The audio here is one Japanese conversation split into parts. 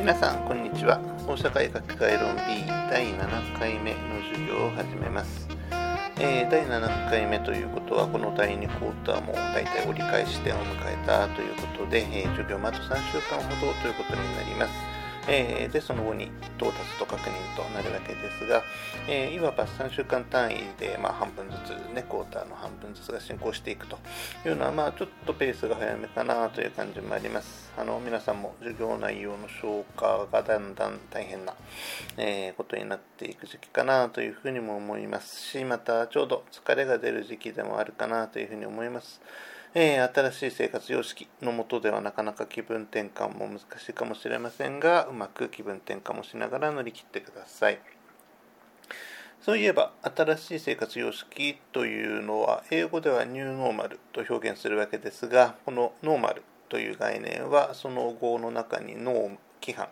皆さんこんにちは。大社会学概論 B 第7回目の授業を始めます、えー第7回目ということはこの第2クォーターも大体折り返し点を迎えたということで、えー授業まああと3週間ほどということになります。えーでその後に到達と確認となるわけですが、えーいわば3週間単位で、まあ、半分ずつねクォーターの半分ずつが進行していくというのは、まあ、ちょっとペースが早めかなという感じもあります。あの皆さんも授業内容の消化がだんだん大変な、えーことになっていく時期かなというふうにも思いますしまたちょうど疲れが出る時期でもあるかなというふうに思います。えー新しい生活様式のもとではなかなか気分転換も難しいかもしれませんがうまく気分転換もしながら乗り切ってください。そういえば新しい生活様式というのは英語ではニューノーマルと表現するわけですがこのノーマルという概念はその語の中にノー規範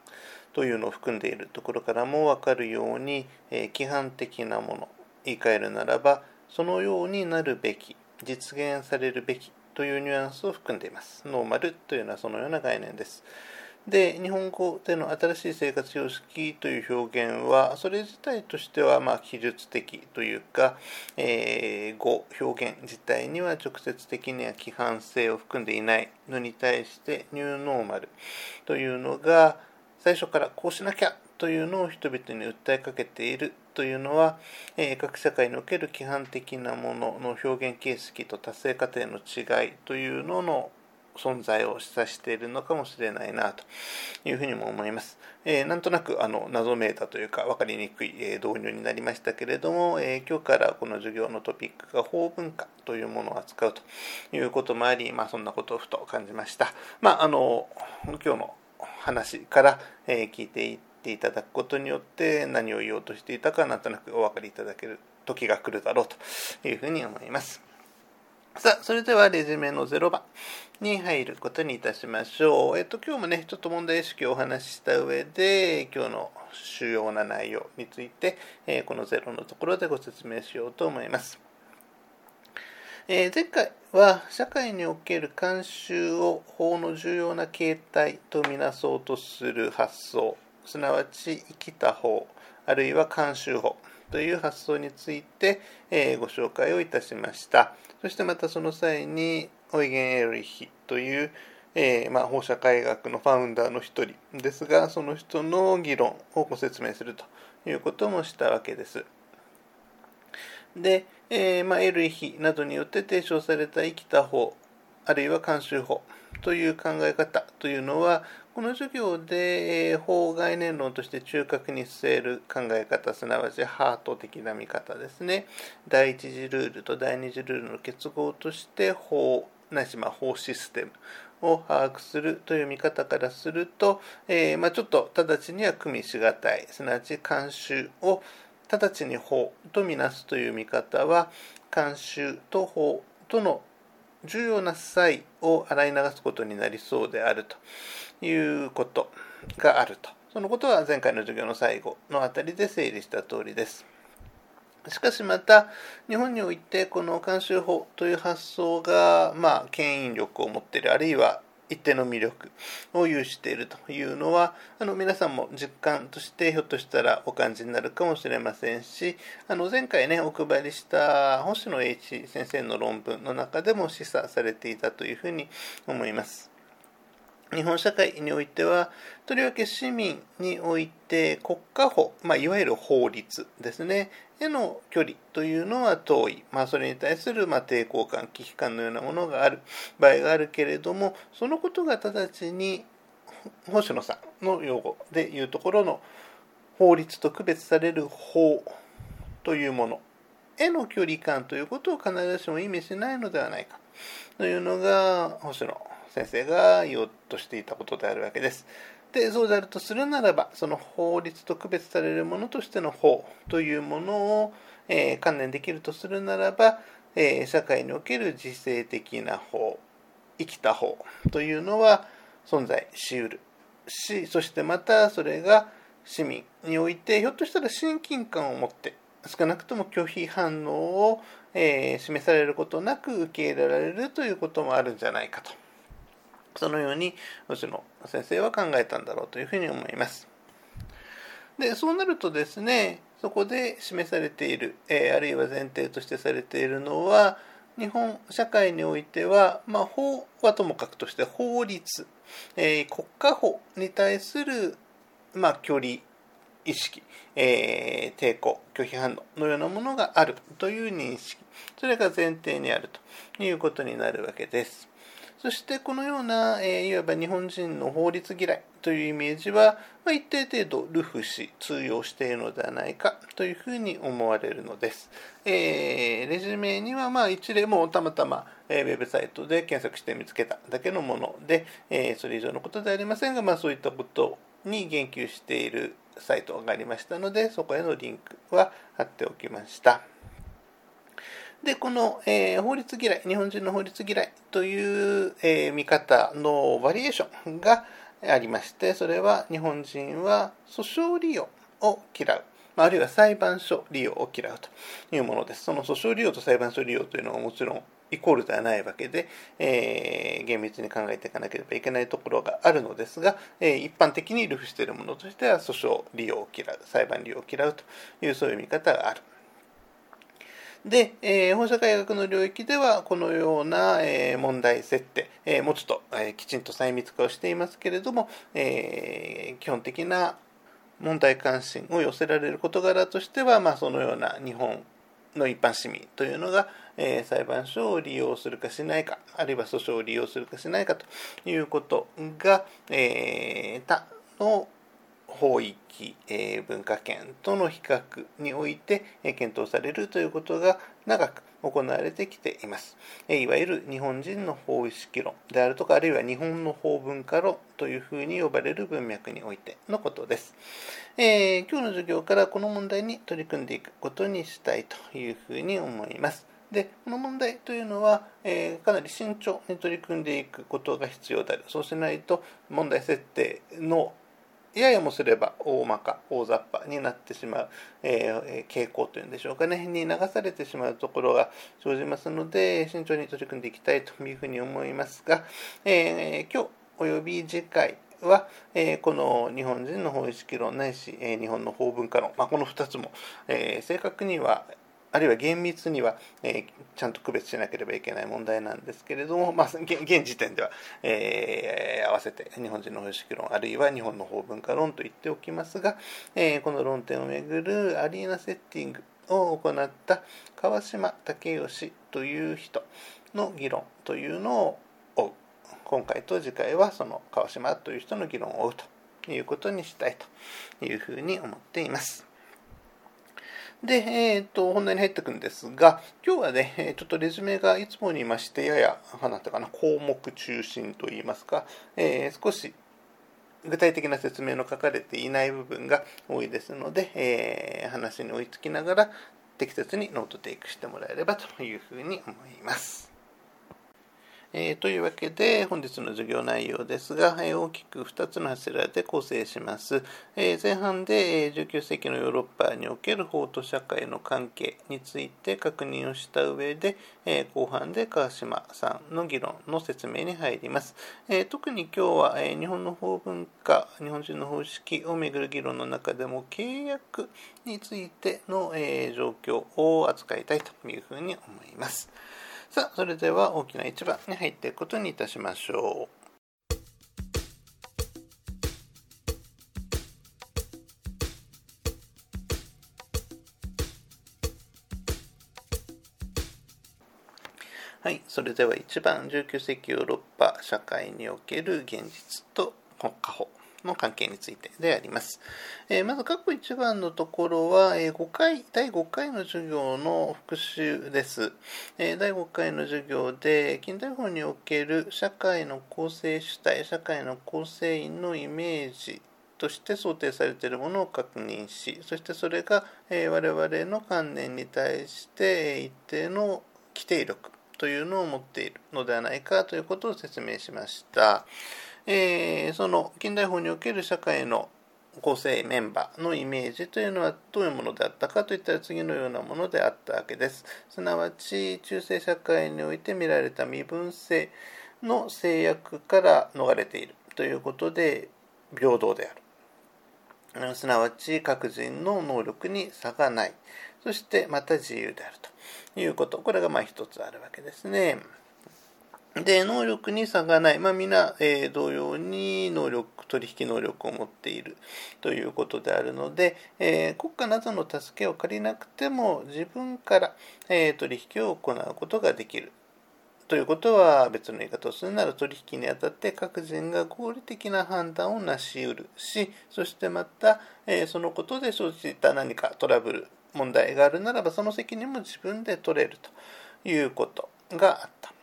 というのを含んでいるところからも分かるように、えー規範的なもの言い換えるならばそのようになるべき実現されるべきというニュアンスを含んでいます。ノーマルというのはそのような概念です。で、日本語での新しい生活様式という表現は、それ自体としては、まあ、記述的というか、えー語、表現自体には直接的には規範性を含んでいないのに対して、ニューノーマルというのが、最初からこうしなきゃというのを人々に訴えかけているというのは、えー各社会における規範的なものの表現形式と達成過程の違いというのの存在を示唆しているのかもしれないなというふうにも思います。えーなんとなくあの謎めいたというか分かりにくい、えー導入になりましたけれども、えー今日からこの授業のトピックが法文化というものを扱うということもあり、まあ、そんなことをふと感じました。まあ、あの今日の話から、え聞いていていただくことによって何を言おうとしていたかなんとなくお分かりいただける時が来るだろうというふうに思います。さあ、それではレジュメの0番に入ることにいたしましょう。えっと、今日もね、ちょっと問題意識をお話しした上で、今日の主要な内容について、えこの0のところでご説明しようと思います。え前回は社会における慣習を法の重要な形態とみなそうとする発想すなわち生きた法あるいは慣習法という発想について、えーご紹介をいたしましたそしてまたその際にオイゲン・エルリヒという、えーまあ、法社会学のファウンダーの一人ですがその人の議論をご説明するということもしたわけです。で、えーまあ、エルイヒなどによって提唱された生きた法あるいは慣習法という考え方というのはこの授業で、えー法概念論として中核に据える考え方すなわちハート的な見方ですね。第一次ルールと第二次ルールの結合として法なしまあ法システムを把握するという見方からすると、えーまあ、ちょっと直ちには組みしがたい。すなわち慣習を直ちに法とみなすという見方は慣習と法との重要な際を洗い流すことになりそうであるということがあると。そのことは前回の授業の最後のあたりで整理した通りです。しかしまた日本においてこの慣習法という発想がまあ牽引力を持っているあるいは一定の魅力を有しているというのはあの皆さんも実感としてひょっとしたらお感じになるかもしれませんしあの前回ねお配りした星野栄一先生の論文の中でも示唆されていたというふうに思います。日本社会においてはとりわけ市民において国家法、まあ、いわゆる法律ですねへの距離というのは遠い、まあ、それに対するまあ抵抗感危機感のようなものがある。場合があるけれどもそのことが直ちに星野さんの用語でいうところの法律と区別される法というものへの距離感ということを必ずしも意味しないのではないか。というのが星野先生が言おうとしていたことであるわけです。でそうであるとするならばその法律と区別されるものとしての法というものを、えー観念できるとするならば、えー社会における自制的な法生きた法というのは存在しうる。しそしてまたそれが市民においてひょっとしたら親近感を持って少なくとも拒否反応を、えー示されることなく受け入れられるということもあるんじゃないかと。そのように星野先生は考えたんだろうというふうに思います。でそうなるとですねそこで示されている、えー、あるいは前提としてされているのは日本社会においては、まあ、法はともかくとして法律、えー、国家法に対する、まあ、距離意識、えー、抵抗拒否反応のようなものがあるという認識それが前提にあるということになるわけです。そしてこのような、えー、いわば日本人の法律嫌いというイメージは、まあ、一定程度ルフし通用しているのではないかというふうに思われるのです。えー、レジュメにはまあ一例もたまたま、えー、ウェブサイトで検索して見つけただけのもので、えー、それ以上のことではありませんが、まあ、そういったことに言及しているサイトがありましたのでそこへのリンクは貼っておきました。で、この、えー、法律嫌い、日本人の法律嫌いという、えー、見方のバリエーションがありまして、それは日本人は訴訟利用を嫌う。あるいは裁判所利用を嫌うというものです。その訴訟利用と裁判所利用というのはもちろんイコールではないわけで、えー、厳密に考えていかなければいけないところがあるのですが、えー、一般的に流布しているものとしては訴訟利用を嫌う、裁判利用を嫌うというそういう見方がある。で、えー、本社会学の領域ではこのような、えー、問題設定、えー、もうちょっと、えー、きちんと細密化をしていますけれども、えー、基本的な問題関心を寄せられる事柄としては、まあ、そのような日本の一般市民というのが、えー、裁判所を利用するかしないかあるいは訴訟を利用するかしないかということが、えー、他の法域、えー、文化圏との比較において、えー、検討されるということが長く行われてきています。えー、いわゆる日本人の法意識論であるとか、あるいは日本の法文化論というふうに呼ばれる文脈においてのことです。え今日の授業からこの問題に取り組んでいくことにしたいというふうに思います。でこの問題というのは、えー、かなり慎重に取り組んでいくことが必要であるそうしないと問題設定のややもすれば大まか大雑把になってしまう、えー、傾向というんでしょうかね。に流されてしまうところが生じますので慎重に取り組んでいきたいというふうに思いますが、えー、今日および次回は、えー、この日本人の法意識論ないし、えー、日本の法文化論、まあ、この2つも、えー、正確にはあるいは厳密には、えー、ちゃんと区別しなければいけない問題なんですけれども、まあ、現時点では、えー、合わせて日本人の法式論あるいは日本の法文化論と言っておきますが、えー、この論点をめぐるアリーナセッティングを行った川島武義という人の議論というのを追う今回と次回はその川島という人の議論を追うということにしたいというふうに思っています。で、えっ、ー、と、本題に入っていくんですが、今日はね、ちょっとレジュメがいつもにいまして、やや、なんてかな、項目中心といいますか、えー、少し具体的な説明の書かれていない部分が多いですので、えー、話に追いつきながら適切にノートテイクしてもらえればというふうに思います。えー、というわけで本日の授業内容ですが、えー、大きく2つの柱で構成します。えー、前半で、え19世紀のヨーロッパにおける法と社会の関係について確認をした上で、え後半で川島さんの議論の説明に入ります。え特に今日は、え日本の法文化、日本人の法意識をめぐる議論の中でも契約についての、え状況を扱いたいというふうに思います。さあ、それでは大きな一番に入っていくことにいたしましょう。はい、それでは1番19世紀ヨーロッパ社会における現実と国家法の関係についてであります。えー、まず、過去1番のところは、えー、5回、第5回の授業の復習です。えー、第5回の授業で、近代法における社会の構成主体、社会の構成員のイメージとして想定されているものを確認し、そしてそれが、え我々の観念に対して一定の規定力というのを持っているのではないかということを説明しました。えー、その近代法における社会の構成メンバーのイメージというのはどういうものであったかといったら次のようなものであったわけです。すなわち中世社会において見られた身分性の制約から逃れているということで平等であるすなわち各人の能力に差がないそしてまた自由であるということこれがまあ一つあるわけですね。で、能力に差がない。まあ、皆、えー、同様に能力、取引能力を持っているということであるので、えー、国家などの助けを借りなくても自分から、えー、取引を行うことができる。ということは別の言い方をするなら取引にあたって各人が合理的な判断をなし得るし、そしてまた、えそのことで生じた何かトラブル、問題があるならばその責任も自分で取れるということがあった。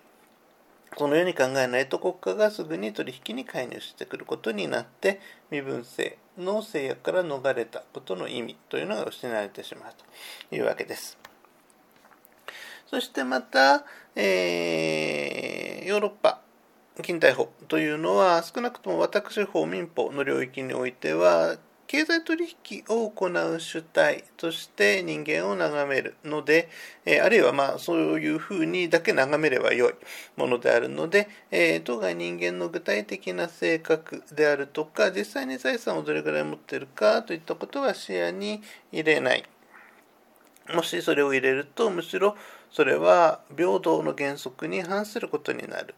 このように考えないと国家がすぐに取引に介入してくることになって身分制の制約から逃れたことの意味というのが失われてしまうというわけです。そしてまた、えー、ヨーロッパ近代法というのは少なくとも私法民法の領域においては経済取引を行う主体として人間を眺めるので、えあるいはまあそういうふうにだけ眺めればよいものであるので、え当該人間の具体的な性格であるとか、実際に財産をどれぐらい持ってるかといったことは視野に入れない。もしそれを入れると、むしろそれは平等の原則に反することになる。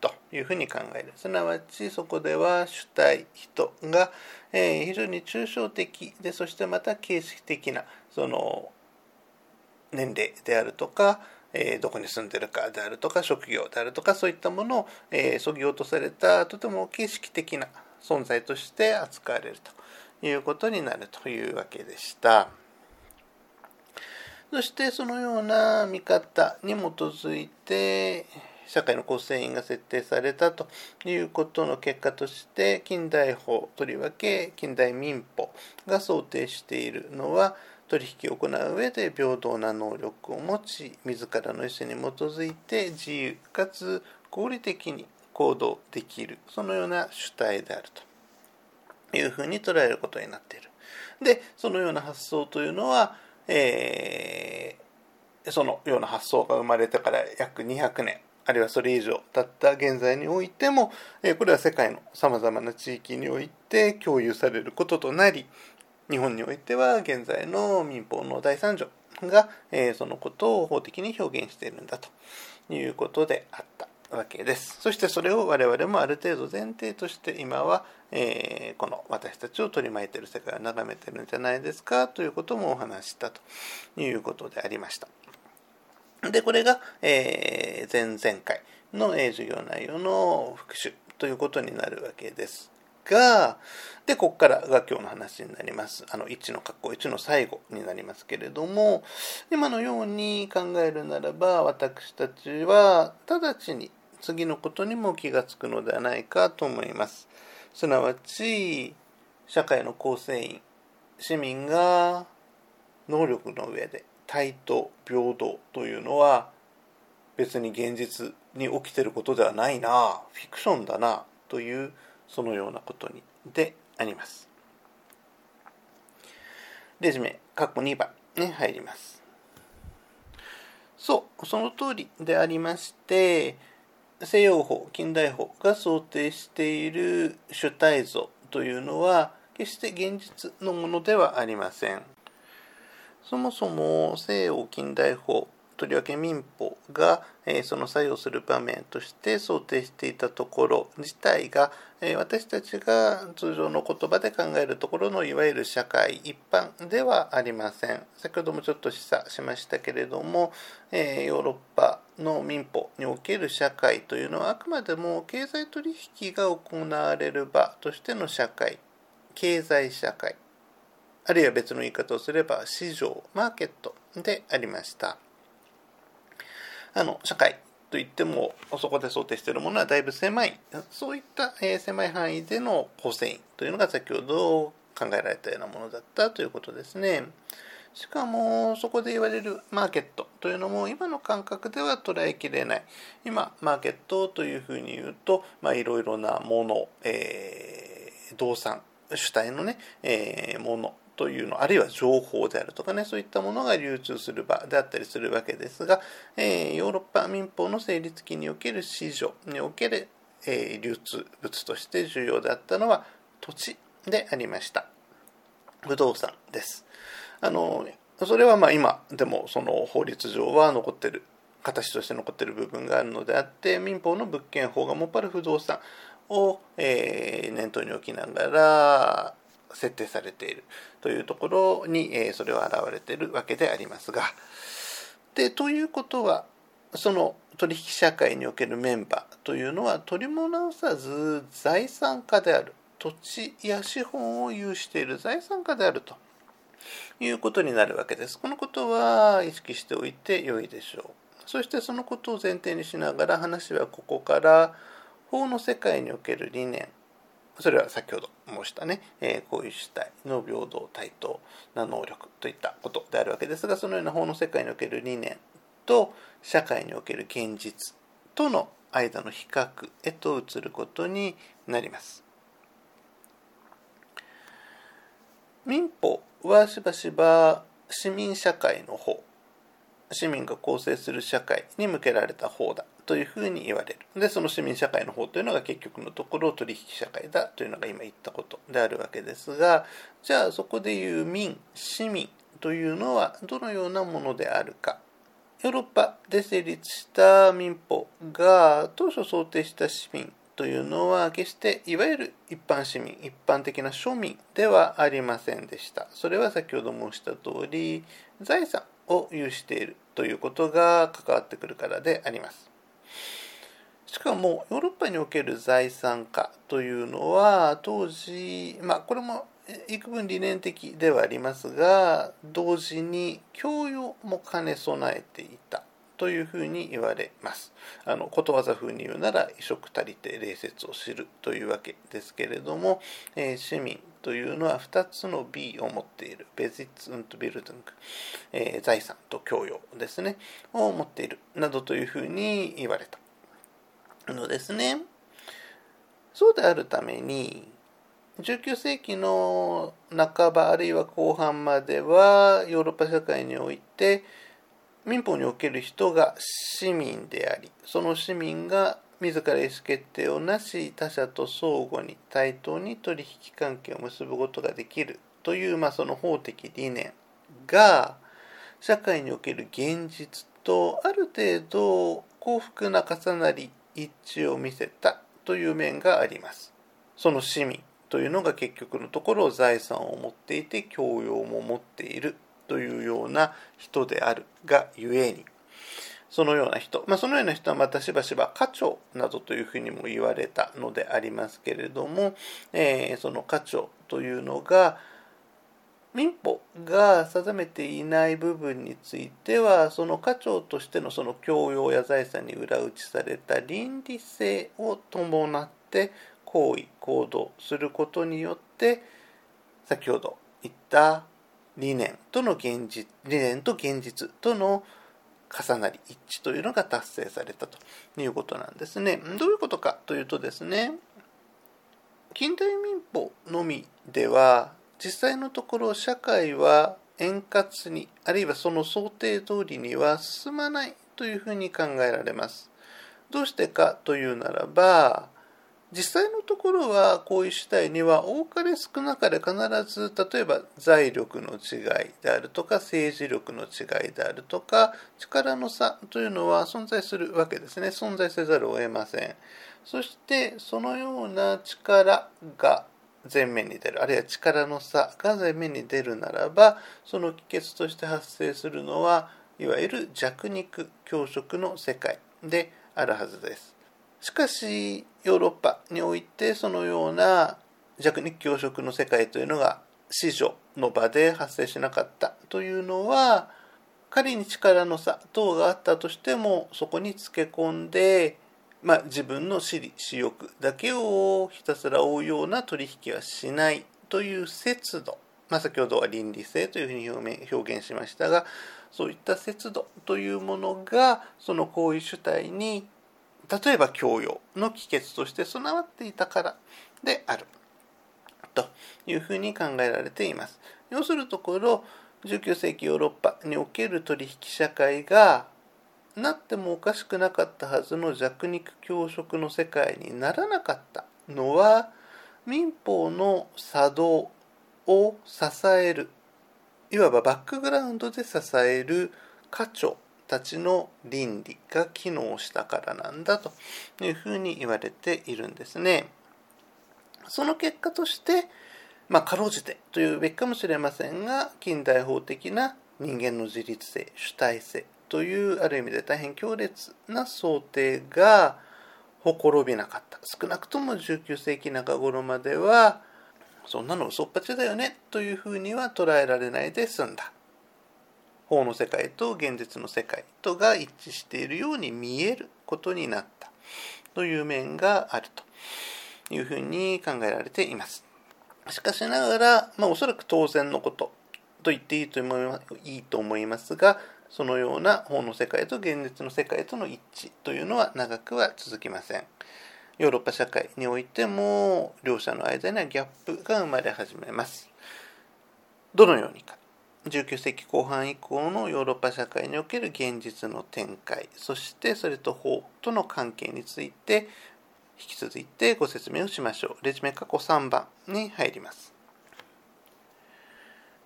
というふうに考える。すなわちそこでは主体、人が、えー、非常に抽象的で、そしてまた形式的なその年齢であるとか、えー、どこに住んでるかであるとか、職業であるとか、そういったものを、えー、そぎ落とされたとても形式的な存在として扱われるということになるというわけでした。そしてそのような見方に基づいて、社会の構成員が設定されたということの結果として近代法とりわけ近代民法が想定しているのは取引を行う上で平等な能力を持ち自らの意思に基づいて自由かつ合理的に行動できる。そのような主体であると。いうふうに捉えることになっている。でそのような発想というのは、えー、そのような発想が生まれてから約200年。あるいはそれ以上経った現在においても、えこれは世界のさまざまな地域において共有されることとなり、日本においては現在の民法の第3条が、えそのことを法的に表現しているんだということであったわけです。そしてそれを我々もある程度前提として今は、えこの私たちを取り巻いている世界を眺めてるんじゃないですかということもお話したということでありました。で、これが、えー、前々回の、えー、授業内容の復習ということになるわけですが、で、ここからが今日の話になります。あの、1の括弧1の最後になりますけれども、今のように考えるならば、私たちは直ちに次のことにも気がつくのではないかと思います。すなわち、社会の構成員、市民が能力の上で対等平等というのは別に現実に起きてることではないなフィクションだなというそのようなことにであります。レジュメ、括弧2番に入ります。そう、その通りでありまして、西洋法、近代法が想定している主体像というのは、決して現実のものではありません。そもそも西洋近代法とりわけ民法が、えその作用する場面として想定していたところ自体が、え私たちが通常の言葉で考えるところのいわゆる社会一般ではありません。先ほどもちょっと示唆しましたけれども、えヨーロッパの民法における社会というのはあくまでも経済取引が行われる場としての社会経済社会。あるいは別の言い方をすれば市場、マーケットでありました。あの、社会といっても、そこで想定しているものはだいぶ狭い、そういった、え狭い範囲での構成員というのが先ほど考えられたようなものだったということですね。しかも、そこで言われるマーケットというのも今の感覚では捉えきれない。今、マーケットというふうに言うと、まあ、いろいろなもの、えー、動産、主体のね、えー、ものというのあるいは情報であるとかねそういったものが流通する場であったりするわけですが、えー、ヨーロッパ民法の成立期における市場における、えー、流通物として重要であったのは土地でありました。不動産です。あのそれはまあ今でもその法律上は残ってる形として残ってる部分があるのであって民法の物件法がもっぱら不動産を、えー、念頭に置きながら設定されているというところに、えー、それは現れているわけでありますがでということはその取引社会におけるメンバーというのは取り戻さず財産家である土地や資本を有している財産家であるということになるわけです。このことは意識しておいて良いでしょう。そしてそのことを前提にしながら話はここから法の世界における理念それは先ほど申したね、えー、こういう主体の平等対等な能力といったことであるわけですがそのような法の世界における理念と社会における現実との間の比較へと移ることになります。民法はしばしば市民社会の方市民が構成する社会に向けられた方だというふうに言われる。で、その市民社会の方というのが結局のところ取引社会だというのが今言ったことであるわけですが、じゃあそこでいう民、市民というのはどのようなものであるか。ヨーロッパで成立した民法が当初想定した市民というのは決していわゆる一般市民、一般的な庶民ではありませんでした。それは先ほど申した通り、財産を有しているということが関わってくるからであります。しかもヨーロッパにおける財産化というのは当時まあこれも幾分理念的ではありますが同時に教養も兼ね備えていたというふうに言われます。あのことわざ風に言うなら「移植足りて礼節を知る」というわけですけれども、えー、市民というのは2つの B を持っているベジッツ・ント・ビルドゥング、えー、財産と教養ですねを持っているなどというふうに言われた。のですね。そうであるために、19世紀の半ばあるいは後半まではヨーロッパ社会において民法における人が市民でありその市民が自ら意思決定をなし他者と相互に対等に取引関係を結ぶことができるという、まあ、その法的理念が社会における現実とある程度幸福な重なり一致を見せたという面があります。その市民というのが結局のところ財産を持っていて教養も持っているというような人であるがゆえにそのような人、まあ、そのような人はまたしばしば課長などというふうにも言われたのでありますけれども、えー、その課長というのが民法が定めていない部分についてはその課長としてのその教養や財産に裏打ちされた倫理性を伴って行為行動することによって先ほど言った理念との現実理念と現実との重なり一致というのが達成されたということなんですね。どういうことかというとですね近代民法のみでは実際のところ社会は円滑にあるいはその想定通りには進まないというふうに考えられます。どうしてかというならば実際のところはこういう主体には多かれ少なかれ必ず例えば財力の違いであるとか政治力の違いであるとか力の差というのは存在するわけですね存在せざるを得ませんそしてそのような力が前面に出るあるいは力の差が前面に出るならばその帰結として発生するのはいわゆる弱肉強食の世界であるはずです。しかしヨーロッパにおいてそのような弱肉強食の世界というのが市場の場で発生しなかったというのは仮に力の差等があったとしてもそこにつけ込んでまあ、自分の私利私欲だけをひたすら追うような取引はしないという節度、まあ、先ほどは倫理性というふうに表表現しましたがそういった節度というものがその行為主体に例えば教養の帰結として備わっていたからであるというふうに考えられています。要するところ19世紀ヨーロッパにおける取引社会がなってもおかしくなかったはずの弱肉強食の世界にならなかったのは民法の作動を支えるいわばバックグラウンドで支える家長たちの倫理が機能したからなんだというふうに言われているんですね。その結果として、まあ、かろうじてというべきかもしれませんが近代法的な人間の自律性主体性というある意味で大変強烈な想定がほころびなかった。少なくとも19世紀中頃まではそんなの嘘っぱちだよねというふうには捉えられないで済んだ。法の世界と現実の世界とが一致しているように見えることになった。という面があるというふうに考えられています。しかしながら、まあ、おそらく当然のことと言っていいといいと思いますがそのような法の世界と現実の世界との一致というのは長くは続きません。ヨーロッパ社会においても両者の間にはギャップが生まれ始めます。どのようにか。19世紀後半以降のヨーロッパ社会における現実の展開そしてそれと法との関係について引き続いてご説明をしましょうレジュメ過去3番に入ります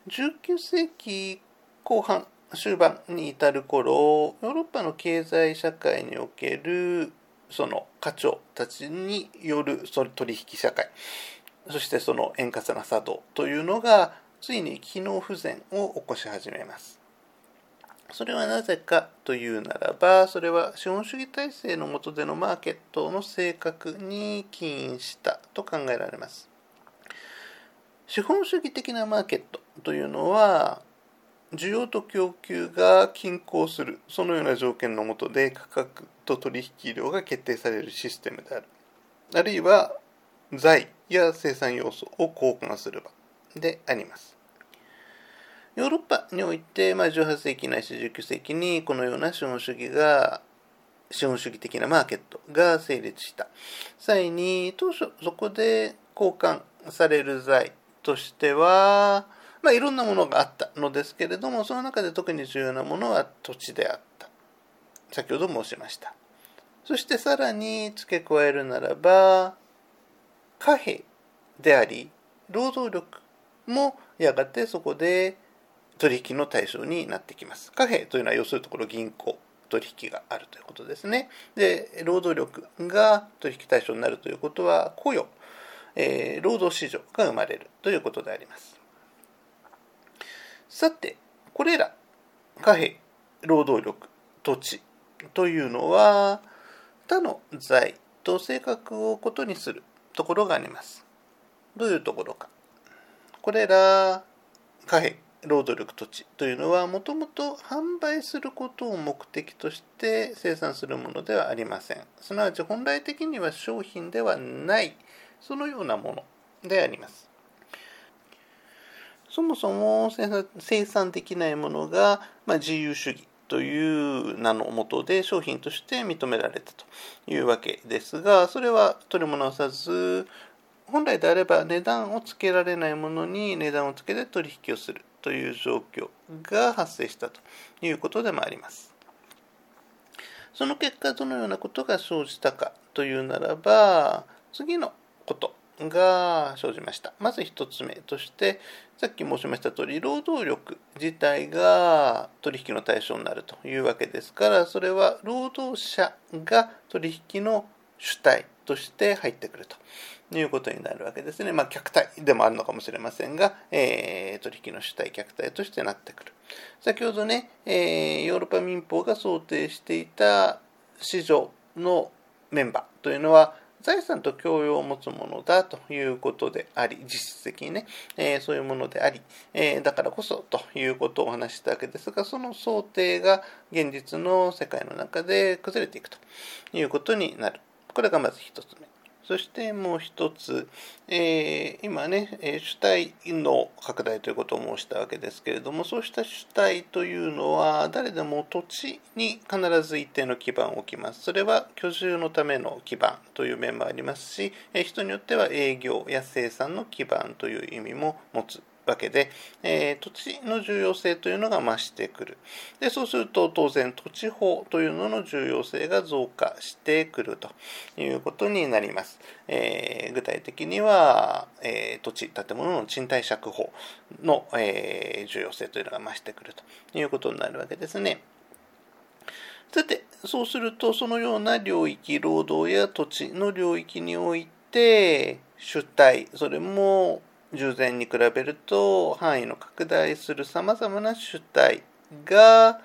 19世紀後半終盤に至る頃ヨーロッパの経済社会におけるその課長たちによる取引社会そしてその円滑な作動というのがついに機能不全を起こし始めます。それはなぜかというならば、それは資本主義体制の下でのマーケットの性格に起因したと考えられます。資本主義的なマーケットというのは、需要と供給が均衡する、そのような条件の下で価格と取引量が決定されるシステムである。あるいは、財や生産要素を交換する場であります。ヨーロッパにおいて、まあ、18世紀ないし19世紀にこのような資本主義が資本主義的なマーケットが成立した際に当初そこで交換される財としては、まあ、いろんなものがあったのですけれどもその中で特に重要なものは土地であった先ほど申しましたそしてさらに付け加えるならば貨幣であり労働力もやがてそこで取引の対象になってきます。貨幣というのは要するところ銀行取引があるということですね。で、労働力が取引対象になるということは雇用、えー、労働市場が生まれるということであります。さて、これら貨幣、労働力、土地というのは他の財と性格をことにするところがあります。どういうところか。これら貨幣、労働力土地というのはもともと販売することを目的として生産するものではありませんすなわち本来的には商品ではないそのようなものでありますそもそも生産できないものが、まあ、自由主義という名のもとで商品として認められたというわけですがそれは取り物さず本来であれば値段をつけられないものに値段をつけて取引をするという状況が発生したということでもあります。その結果どのようなことが生じたかというならば次のことが生じました。まず1つ目としてさっき申しました通り労働力自体が取引の対象になるというわけですからそれは労働者が取引の主体として入ってくるということになるわけですね。まあ、客体でもあるのかもしれませんが、えー、取引の主体、客体としてなってくる。先ほどね、えー、ヨーロッパ民法が想定していた市場のメンバーというのは、財産と共用を持つものだということであり、実質的にね、えー、そういうものであり、えー、だからこそということをお話したわけですが、その想定が現実の世界の中で崩れていくということになる。これがまず一つ目。そしてもう一つ、えー、今ね、主体の拡大ということを申したわけですけれども、そうした主体というのは、誰でも土地に必ず一定の基盤を置きます。それは居住のための基盤という面もありますし、人によっては営業や生産の基盤という意味も持つわけで、えー、土地の重要性というのが増してくる。でそうすると当然土地法というのの重要性が増加してくるということになります、えー、具体的には、えー、土地建物の賃貸借法の、え重要性というのが増してくるということになるわけですね。さてそうするとそのような領域労働や土地の領域において主体それも従前に比べると範囲の拡大するさまざまな主体が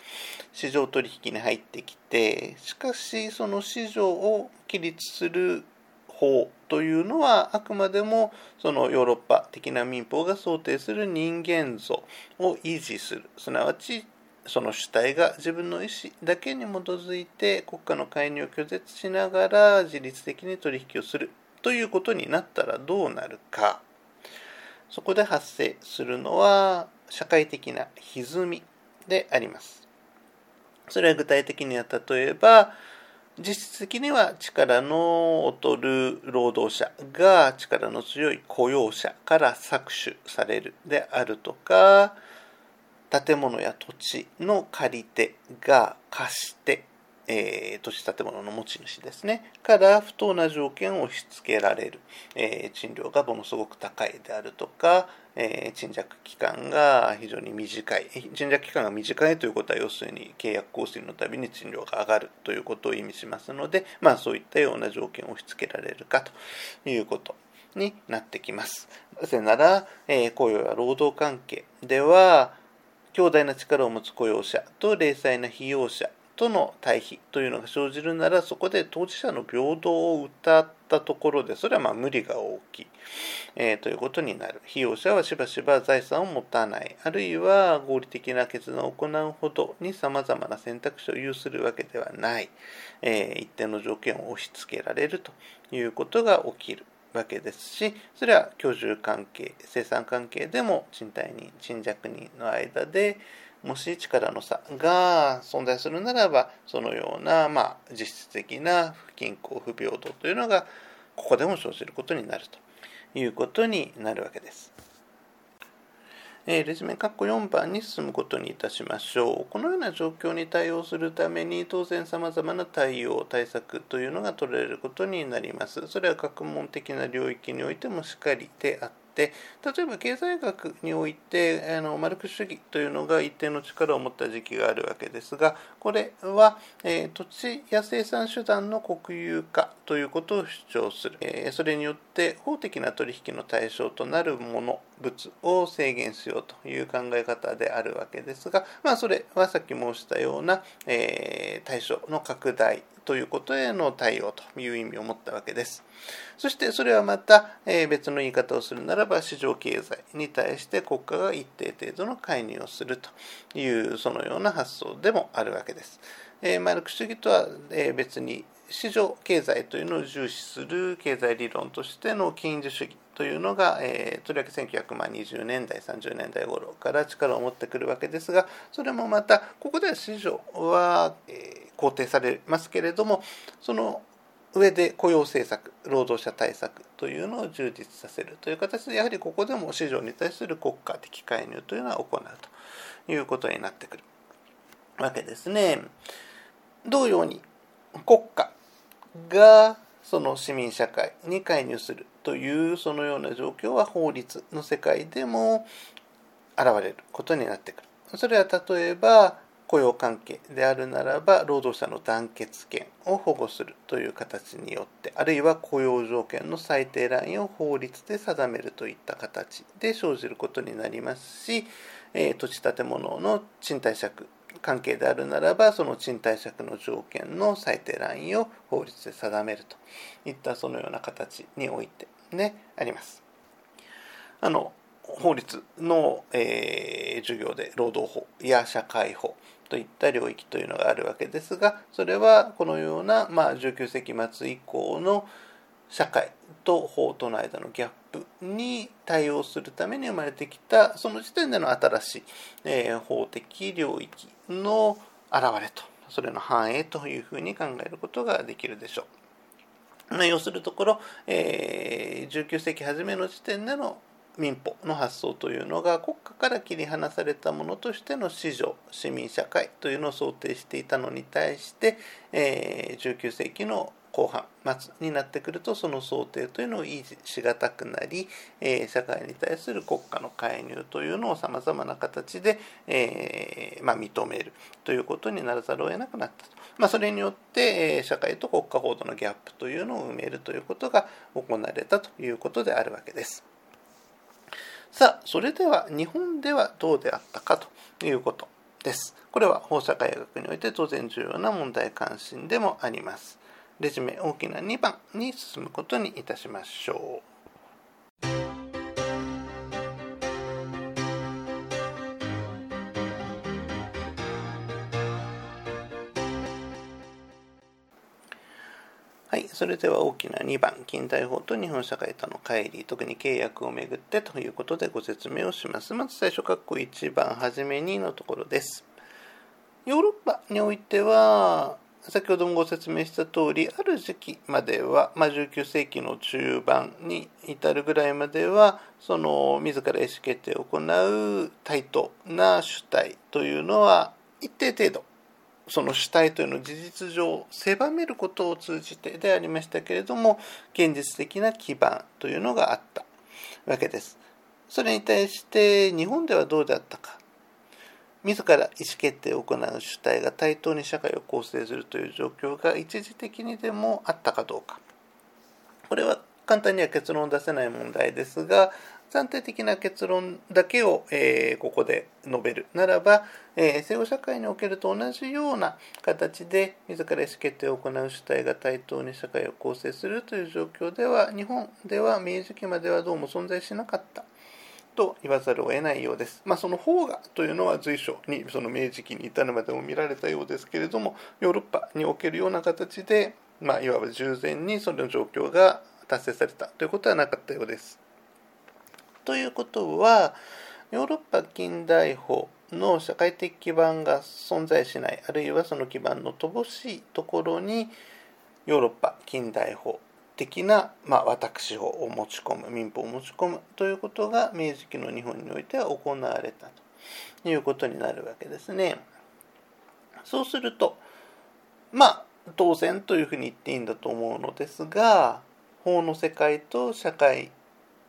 市場取引に入ってきてしかしその市場を規律する法というのはあくまでもそのヨーロッパ的な民法が想定する人間像を維持する。すなわちその主体が自分の意思だけに基づいて国家の介入を拒絶しながら自律的に取引をするということになったらどうなるか。そこで発生するのは社会的な歪みであります。それは具体的には例えば実質的には力の劣る労働者が力の強い雇用者から搾取されるであるとか建物や土地の借り手が貸してえー、土地建物の持ち主ですね、から不当な条件を押し付けられる、えー、賃料がものすごく高いであるとか、えー、賃借期間が非常に短い。賃借期間が短いということは、要するに契約更新のたびに賃料が上がるということを意味しますので、まあそういったような条件を押し付けられるかということになってきます。なぜなら、えー、雇用や労働関係では、強大な力を持つ雇用者と零細な費用者との対比というのが生じるならそこで当事者の平等を謳ったところでそれはま無理が大きい、えー、ということになる。費用者はしばしば財産を持たない。あるいは合理的な決断を行うほどにさまざまな選択肢を有するわけではない、えー、一定の条件を押し付けられるということが起きるわけですしそれは居住関係生産関係でも賃貸人賃借人の間でもし力の差が存在するならばそのような、まあ、実質的な不均衡不平等というのがここでも生じることになるということになるわけです。えレジュメ括弧4番に進むことにいたしましょう。このような状況に対応するために当然様々な対応、対策というのが取られることになります。それは学問的な領域においてもしっかりであってで例えば経済学においてあのマルクス主義というのが一定の力を持った時期があるわけですがこれは、えー、土地や生産手段の国有化ということを主張する、えー、それによって法的な取引の対象となるもの物を制限しようという考え方であるわけですが、まあ、それはさっき申したような、えー、対象の拡大ということへの対応という意味を持ったわけです。そしてそれはまた、え別の言い方をするならば市場経済に対して国家が一定程度の介入をするというそのような発想でもあるわけです。えマルク主義とは、え別に市場経済というのを重視する経済理論としての近所主義というのが、えー、とりわけ1920年代30年代頃から力を持ってくるわけですがそれもまたここでは市場は、えー、肯定されますけれどもその上で雇用政策労働者対策というのを充実させるという形でやはりここでも市場に対する国家的介入というのは行うということになってくるわけですね。同様に国家がその市民社会に介入するというそのような状況は法律の世界でも現れることになってくる。それは例えば雇用関係であるならば労働者の団結権を保護するという形によってあるいは雇用条件の最低ラインを法律で定めるといった形で生じることになりますし、え土地建物の賃貸借関係であるならばその賃貸借の条件の最低ラインを法律で定めるといったそのような形においてねあります。あの法律の、えー、授業で労働法や社会法といった領域というのがあるわけですがそれはこのような、まあ、19世紀末以降の社会と法との間のギャップに対応するために生まれてきたその時点での新しい、えー、法的領域の現れとそれの反映というふうに考えることができるでしょう。要するところ、えー、19世紀初めの時点での民法の発想というのが国家から切り離されたものとしての市場市民社会というのを想定していたのに対して、えー、19世紀の後半末になってくるとその想定というのを維持しがたくなり、えー、社会に対する国家の介入というのをさまざまな形で、えー、まあ、認めるということにならざるを得なくなったと、まあ、それによって、えー、社会と国家報道のギャップというのを埋めるということが行われたということであるわけです。さあそれでは日本ではどうであったかということです。これは放射科学において当然重要な問題関心でもあります。レジュメ大きな2番に進むことにいたしましょう。はい、それでは大きな2番、近代法と日本社会との乖離、特に契約をめぐってということでご説明をします。まず最初、括弧1番、はじめにのところです。ヨーロッパにおいては、先ほどもご説明した通り、ある時期までは、まあ、19世紀の中盤に至るぐらいまでは、その自ら意思決定を行う対等な主体というのは、一定程度、その主体というのを事実上狭めることを通じてでありましたけれども、現実的な基盤というのがあったわけです？それに対して日本ではどうであったか。自ら意思決定を行う主体が対等に社会を構成するという状況が一時的にでもあったかどうか。これは簡単には結論を出せない問題ですが暫定的な結論だけを、えー、ここで述べるならば、えー、西欧社会におけると同じような形で自ら意思決定を行う主体が対等に社会を構成するという状況では日本では明治期まではどうも存在しなかった。と言わざるを得ないようです。まあ、その方がというのは随所にその明治期に至るまでも見られたようですけれどもヨーロッパにおけるような形で、まあ、いわば従前にその状況が達成されたということはなかったようです。ということはヨーロッパ近代法の社会的基盤が存在しないあるいはその基盤の乏しいところにヨーロッパ近代法的な、まあ、私法を持ち込む民法を持ち込むということが明治期の日本においては行われたということになるわけですね。そうするとまあ当然というふうに言っていいんだと思うのですが法の世界と社会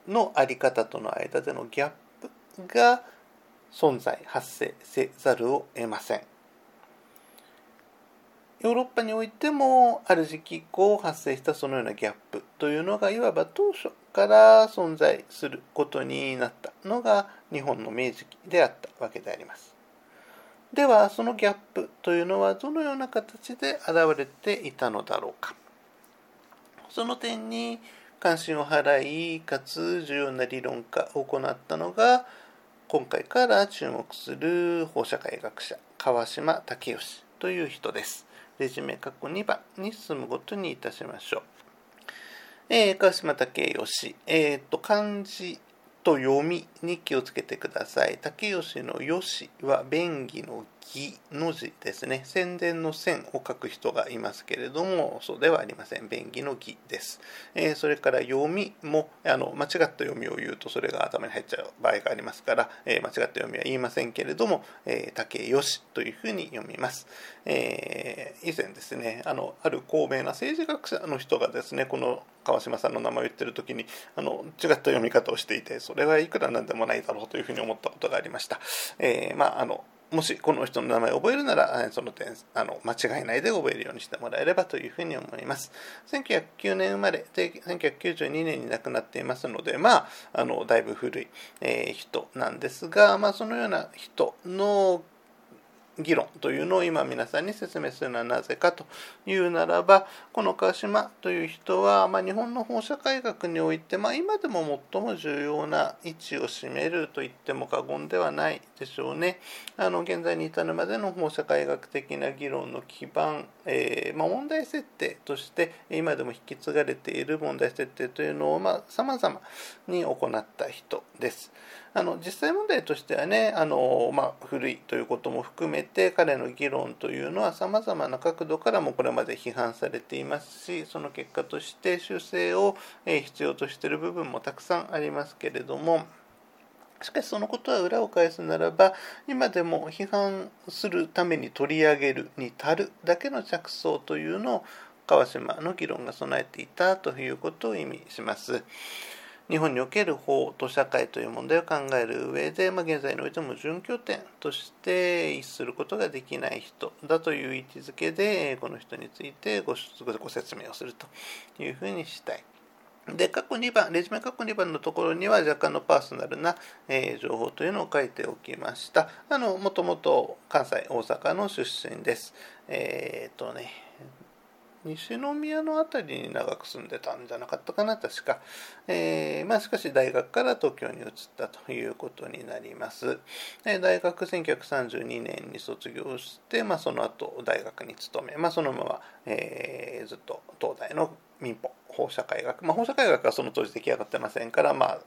の在り方との間でのギャップが存在発生せざるを得ません。ヨーロッパにおいてもある時期以降発生したそのようなギャップというのがいわば当初から存在することになったのが日本の明治期であったわけであります。ではそのギャップというのはどのような形で現れていたのだろうか。その点に関心を払いかつ重要な理論家を行ったのが今回から注目する放射科医学者川島武義という人です。レジュメ過去2番に進むことにいたしましょう。えー、川島武義、えっ、ー、と、漢字と読みに気をつけてください。武義の義は便宜の義の字ですね。宣伝の線を書く人がいますけれども、そうではありません。便宜の義です。えー、それから読みもあの間違った読みを言うとそれが頭に入っちゃう場合がありますから、えー、間違った読みは言いませんけれども、えー、武義というふうに読みます。えー、以前ですね、あのある高名な政治学者の人がですね、この川島さんの名前を言ってる時にあの違った読み方をしていてそれはいくらなんでもないだろうというふうに思ったことがありました。えー、まああのもしこの人の名前を覚えるなら、その点、あの、間違いないで覚えるようにしてもらえればというふうに思います。1909年生まれで、1992年に亡くなっていますので、まあ、あの、だいぶ古い、えー、人なんですが、まあ、そのような人の議論というのを今皆さんに説明するのはなぜかというならばこの川島という人は、まあ、日本の法社会学において、まあ、今でも最も重要な位置を占めると言っても過言ではないでしょうね。あの現在に至るまでの法社会学的な議論の基盤、えー、まあ、問題設定として今でも引き継がれている問題設定というのをさまざ、まに行った人です。あの実際問題としてはねあの、まあ、古いということも含めて彼の議論というのはさまざまな角度からもこれまで批判されていますしその結果として修正を必要としている部分もたくさんありますけれども。しかしそのことは裏を返すならば今でも批判するために取り上げるに足るだけの着想というのを川島の議論が備えていたということを意味します。日本における法と社会という問題を考える上で、まあ、現在においても準拠点として逸することができない人だという位置づけでこの人についてごご説明をするというふうにしたい。で、過去2番、レジュメ過去2番のところには若干のパーソナルな、えー、情報というのを書いておきました。あの、もともと関西、大阪の出身です。えっ、とね、西宮の辺りに長く住んでたんじゃなかったかな確か、えー、まあ、しかし大学から東京に移ったということになります、えー、大学1932年に卒業して、まあ、その後大学に勤め、まあ、そのまま、えー、ずっと東大の民法法社会学、まあ、法社会学はその当時出来上がってませんから、まあ、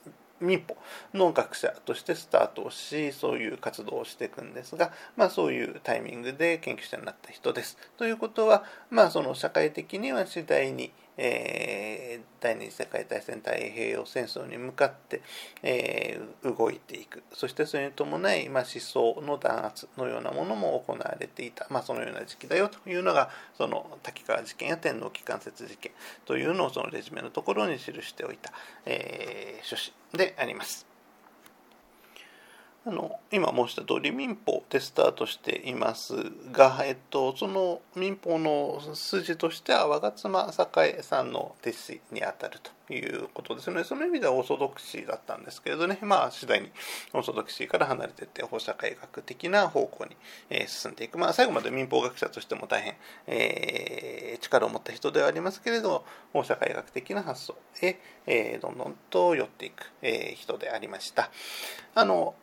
民法の学者としてスタートをしそういう活動をしていくんですが、まあ、そういうタイミングで研究者になった人です。ということは、まあ、その社会的には次第に、えー、第二次世界大戦太平洋戦争に向かって、えー、動いていくそしてそれに伴い、まあ、思想の弾圧のようなものも行われていた、まあ、そのような時期だよというのがその滝川事件や天皇機関節事件というのをそのレジュメのところに記しておいた、えー、書誌であります。あの今申した通り民法でスタートしていますが、えっと、その民法の筋としては我妻栄さんの弟子にあたるということですね。その意味ではオーソドクシーだったんですけれどね。まあ次第にオーソドクシーから離れていって法社会学的な方向に、えー、進んでいく、まあ、最後まで民法学者としても大変、えー、力を持った人ではありますけれど法社会学的な発想へ、えー、どんどんと寄っていく、えー、人でありました。あの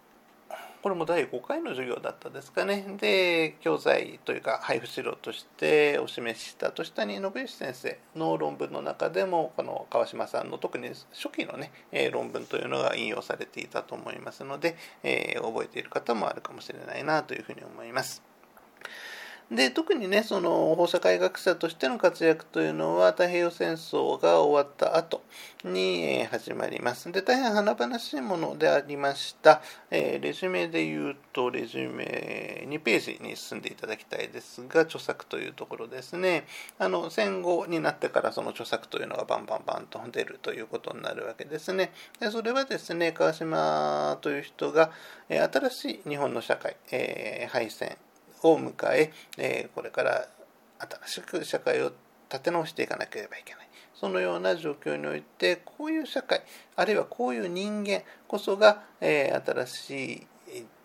これも第5回の授業だったですかね。で、教材というか配布資料としてお示ししたとしたに信義先生の論文の中でも、この川島さんの特に初期のね、え論文というのが引用されていたと思いますので、えー、覚えている方もあるかもしれないなというふうに思います。で特にねその放射会学者としての活躍というのは太平洋戦争が終わった後に、始まります。で大変華々しいものでありました、えー、レジュメで言うとレジュメ2ページに進んでいただきたいですが著作というところですね。あの戦後になってからその著作というのがバンバンバンと出るということになるわけですね。でそれはですね川島という人が、新しい日本の社会、えー、敗戦を迎ええこれから新しく社会を立て直していかなければいけない。そのような状況においてこういう社会あるいはこういう人間こそが、え新しい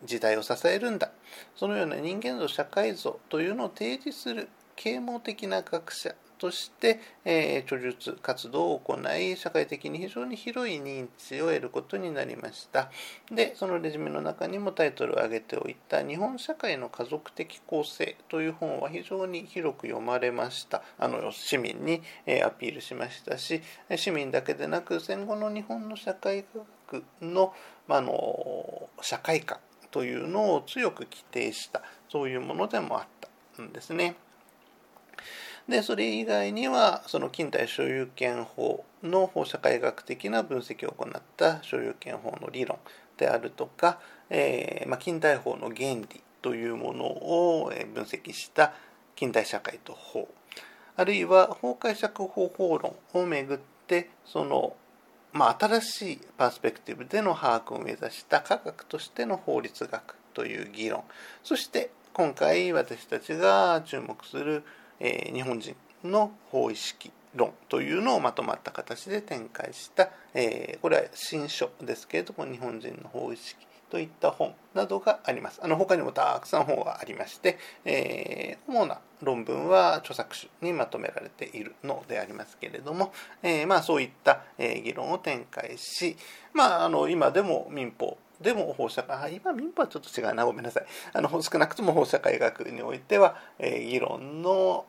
時代を支えるんだそのような人間像社会像というのを提示する啓蒙的な学者として、え著述活動を行い社会的に非常に広い認知を得ることになりましたでそのレジュメの中にもタイトルを挙げておいた「日本社会の家族的構成」という本は非常に広く読まれましたあの市民に、えアピールしましたし市民だけでなく戦後の日本の社会科学の,、まあの社会観というのを強く規定したそういうものでもあったんですね。でそれ以外にはその近代所有権法の法社会学的な分析を行った所有権法の理論であるとか、えー、まあ、近代法の原理というものを分析した近代社会と法あるいは法解釈方法論をめぐってそのまあ、新しいパースペクティブでの把握を目指した科学としての法律学という議論。そして今回私たちが注目するえー、日本人の法意識論というのをまとまった形で展開した、えー、これは新書ですけれども日本人の法意識といった本などがあります。あの他にもたくさん本がありまして、えー、主な論文は著作集にまとめられているのでありますけれども、えー、まあそういった、え議論を展開し、まあ、あの今でも民法でも放射あ今民法はちょっと違うなごめんなさいあの少なくとも放射科医学においては、え、議論の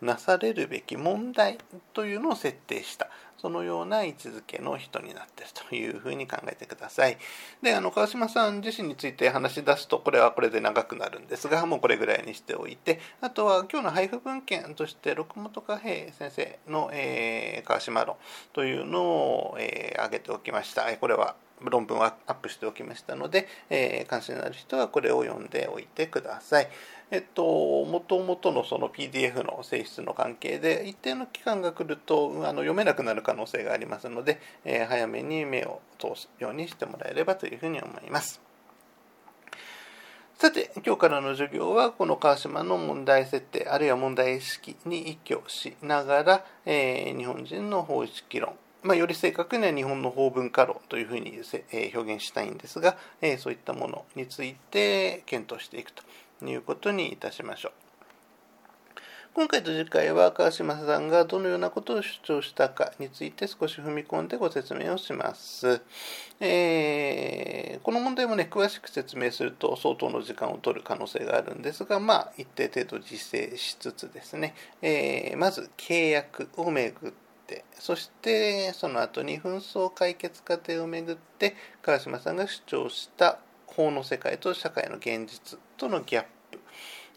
なされるべき問題というのを設定したそのような位置づけの人になっているというふうに考えてください。で、あの、川島さん自身について話し出すと、これはこれで長くなるんですが、もうこれぐらいにしておいて、あとは今日の配布文献として、六本貨平先生の、えー、川島論というのを、えー、挙げておきました。これは論文をアップしておきましたので、えー、関心のある人はこれを読んでおいてください。えっと、もともとのその PDF の性質の関係で、一定の期間が来るとあの読めなくなる可能性がありますので、えー、早めに目を通すようにしてもらえればというふうに思います。さて、今日からの授業は、この川島の問題設定、あるいは問題意識に依拠しながら、えー、日本人の法意識論、まあ、より正確には日本の法文化論というふうに、え表現したいんですが、えそういったものについて検討していくということにいたしましょう。今回と次回は川島さんがどのようなことを主張したかについて少し踏み込んでご説明をします。えー、この問題もね、詳しく説明すると相当の時間を取る可能性があるんですが、まあ、一定程度実践しつつですね、えー、まず契約をめぐって、そしてその後に紛争解決過程をめぐって川島さんが主張した法の世界と社会の現実とのギャップ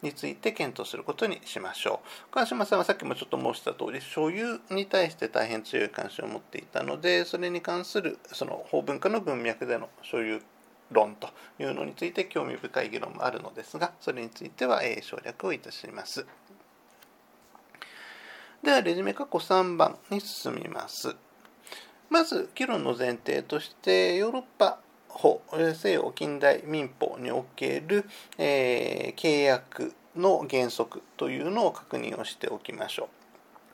について検討することにしましょう。川島さんはさっきもちょっと申した通り、所有に対して大変強い関心を持っていたので、それに関するその法文化の文脈での所有論というのについて興味深い議論もあるのですが、それについては省略をいたします。では、レジュメ括弧3番に進みます。まず、議論の前提として、ヨーロッパ法、西洋近代民法における、えー、契約の原則というのを確認をしておきましょう。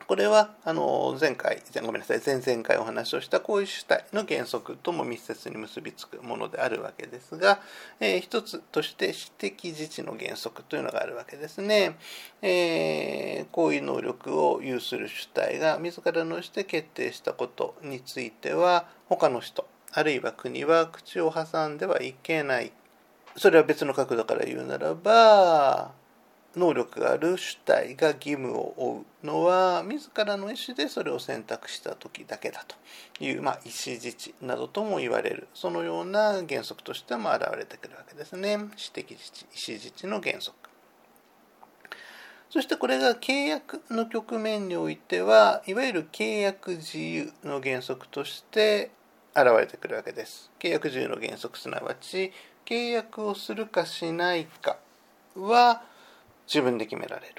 これはあの前回、ごめんなさい、前々回お話をした行為主体の原則とも密接に結びつくものであるわけですが、えー、一つとして私的自治の原則というのがあるわけですね。えー、行為能力を有する主体が自らのして決定したことについては、他の人、あるいは国は口を挟んではいけない。それは別の角度から言うならば、能力がある主体が義務を負うのは自らの意思でそれを選択した時だけだという、まあ、意思自治などとも言われる。そのような原則としても現れてくるわけですね。私的自治意思自治の原則。そしてこれが契約の局面においてはいわゆる契約自由の原則として現れてくるわけです契約自由の原則すなわち契約をするかしないかは自分で決められる。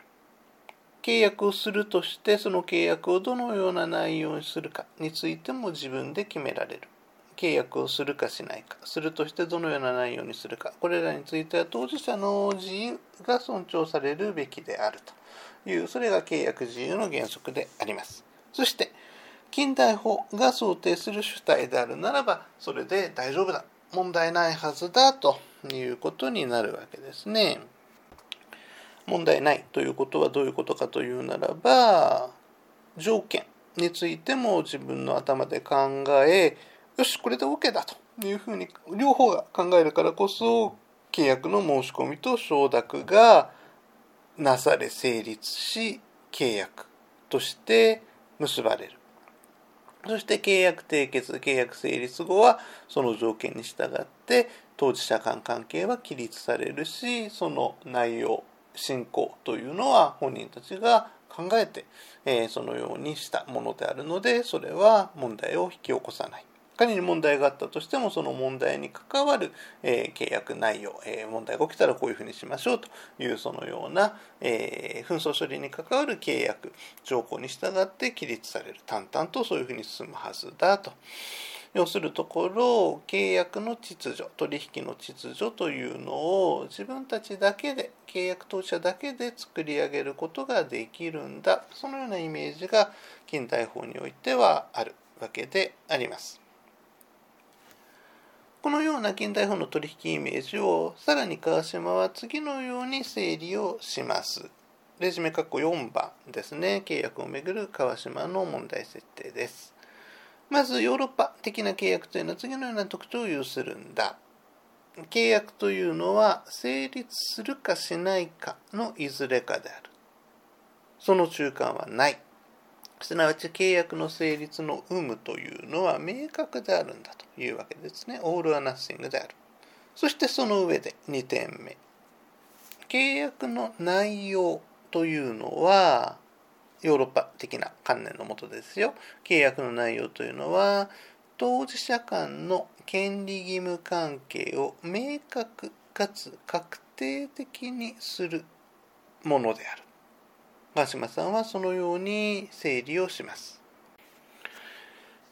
契約をするとしてその契約をどのような内容にするかについても自分で決められる。契約をするかしないか、するとしてどのような内容にするか、これらについては当事者の自由が尊重されるべきであるという、それが契約自由の原則であります。そして、近代法が想定する主体であるならば、それで大丈夫だ、問題ないはずだということになるわけですね。問題ないということはどういうことかというならば条件についても自分の頭で考えよしこれで OK だと。いうふうに両方が考えるからこそ契約の申し込みと承諾がなされ成立し契約として結ばれる。そして契約締結契約成立後はその条件に従って当事者間関係は起立されるしその内容進行というのは本人たちが考えて、えー、そのようにしたものであるのでそれは問題を引き起こさない。仮に問題があったとしてもその問題に関わる、えー、契約内容、えー、問題が起きたらこういうふうにしましょうというそのような、え紛争処理に関わる契約条項に従って起立される淡々とそういうふうに進むはずだと。要するところ契約の秩序取引の秩序というのを自分たちだけで契約当事者だけで作り上げることができるんだそのようなイメージが近代法においてはあるわけであります。このような近代法の取引イメージをさらに川島は次のように整理をします。レジュメ括弧4番ですね。契約をめぐる川島の問題設定です。まずヨーロッパ的な契約というのは次のような特徴を有するんだ。契約というのは成立するかしないかのいずれかである。その中間はない。すなわち契約の成立の有無というのは明確であるんだというわけですね。オールはナッシングである。そしてその上で2点目。契約の内容というのは、ヨーロッパ的な観念のもとですよ。契約の内容というのは、当事者間の権利義務関係を明確かつ確定的にするものである。川島さんはそのように整理をします。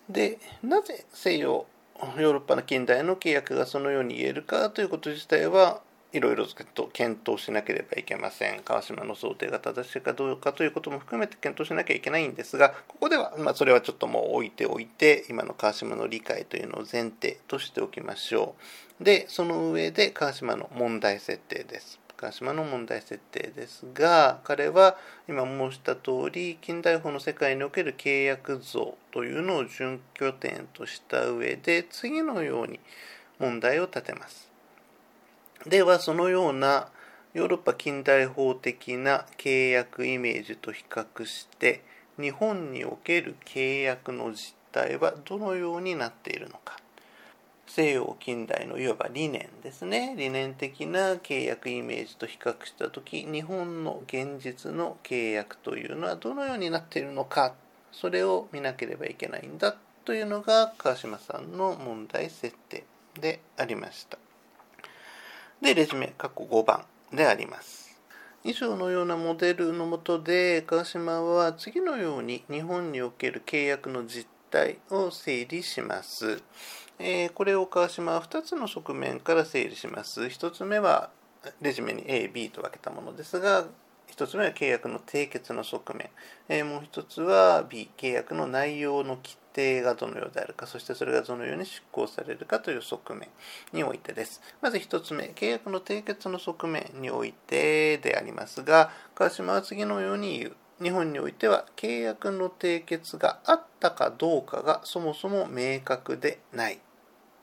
で、なぜ西洋、ヨーロッパの近代の契約がそのように言えるかということ自体はいろいろと検討しなければいけません。川島の想定が正しいかどうかということも含めて検討しなきゃいけないんですが、ここでは、まあ、それはちょっともう置いておいて、今の川島の理解というのを前提としておきましょう。で、その上で川島の問題設定です。川島の問題設定ですが、彼は今申した通り、近代法の世界における契約像というのを準拠点とした上で、次のように問題を立てます。ではそのようなヨーロッパ近代法的な契約イメージと比較して日本における契約の実態はどのようになっているのか西洋近代のいわば理念ですね理念的な契約イメージと比較した時日本の現実の契約というのはどのようになっているのかそれを見なければいけないんだというのが川島さんの問題設定でありました。で、レジュメ、過去5番であります。以上のようなモデルのもとで、川島は次のように日本における契約の実態を整理します。え、これを川島は2つの側面から整理します。1つ目はレジュメに A、B と分けたものですが、1つ目は契約の締結の側面、え、もう1つは B、契約の内容の規定がどのようであるか、そしてそれがどのように執行されるかという側面においてです。まず1つ目、契約の締結の側面においてでありますが、川島は次のように言う。日本においては契約の締結があったかどうかがそもそも明確でない。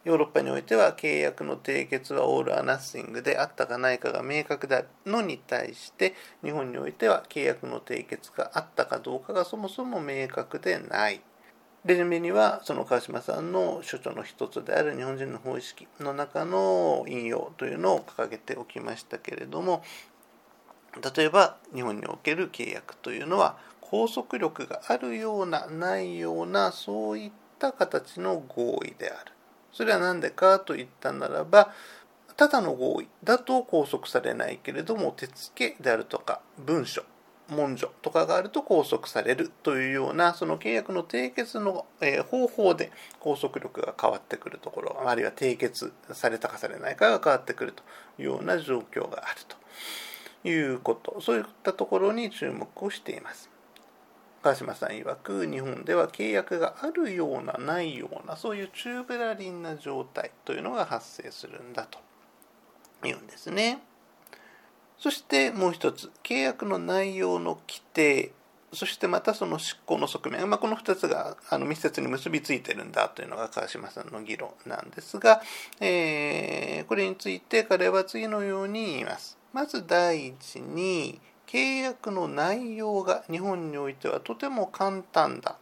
ヨーロッパにおいては契約の締結はオール・ア・ナッシングであったかないかが明確であるのに対して日本においては契約の締結があったかどうかがそもそも明確でない。レジュメにはその川島さんの所長の一つである日本人の法意識の中の引用というのを掲げておきましたけれども例えば日本における契約というのは拘束力があるようなないようなそういった形の合意である。それは何でかと言ったならば、ただの合意だと拘束されないけれども、手付けであるとか、文書、文書とかがあると拘束されるというような、その契約の締結の方法で拘束力が変わってくるところ、あるいは締結されたかされないかが変わってくるというような状況があるということ、そういったところに注目をしています。川島さん曰く日本では契約があるようなないようなそういうチューブラリンな状態というのが発生するんだと言うんですね。そしてもう一つ契約の内容の規定そしてまたその執行の側面、まあ、この2つがあの密接に結びついてるんだというのが川島さんの議論なんですが、えー、これについて彼は次のように言います。まず第一に契約の内容が日本においてはとても簡単だ。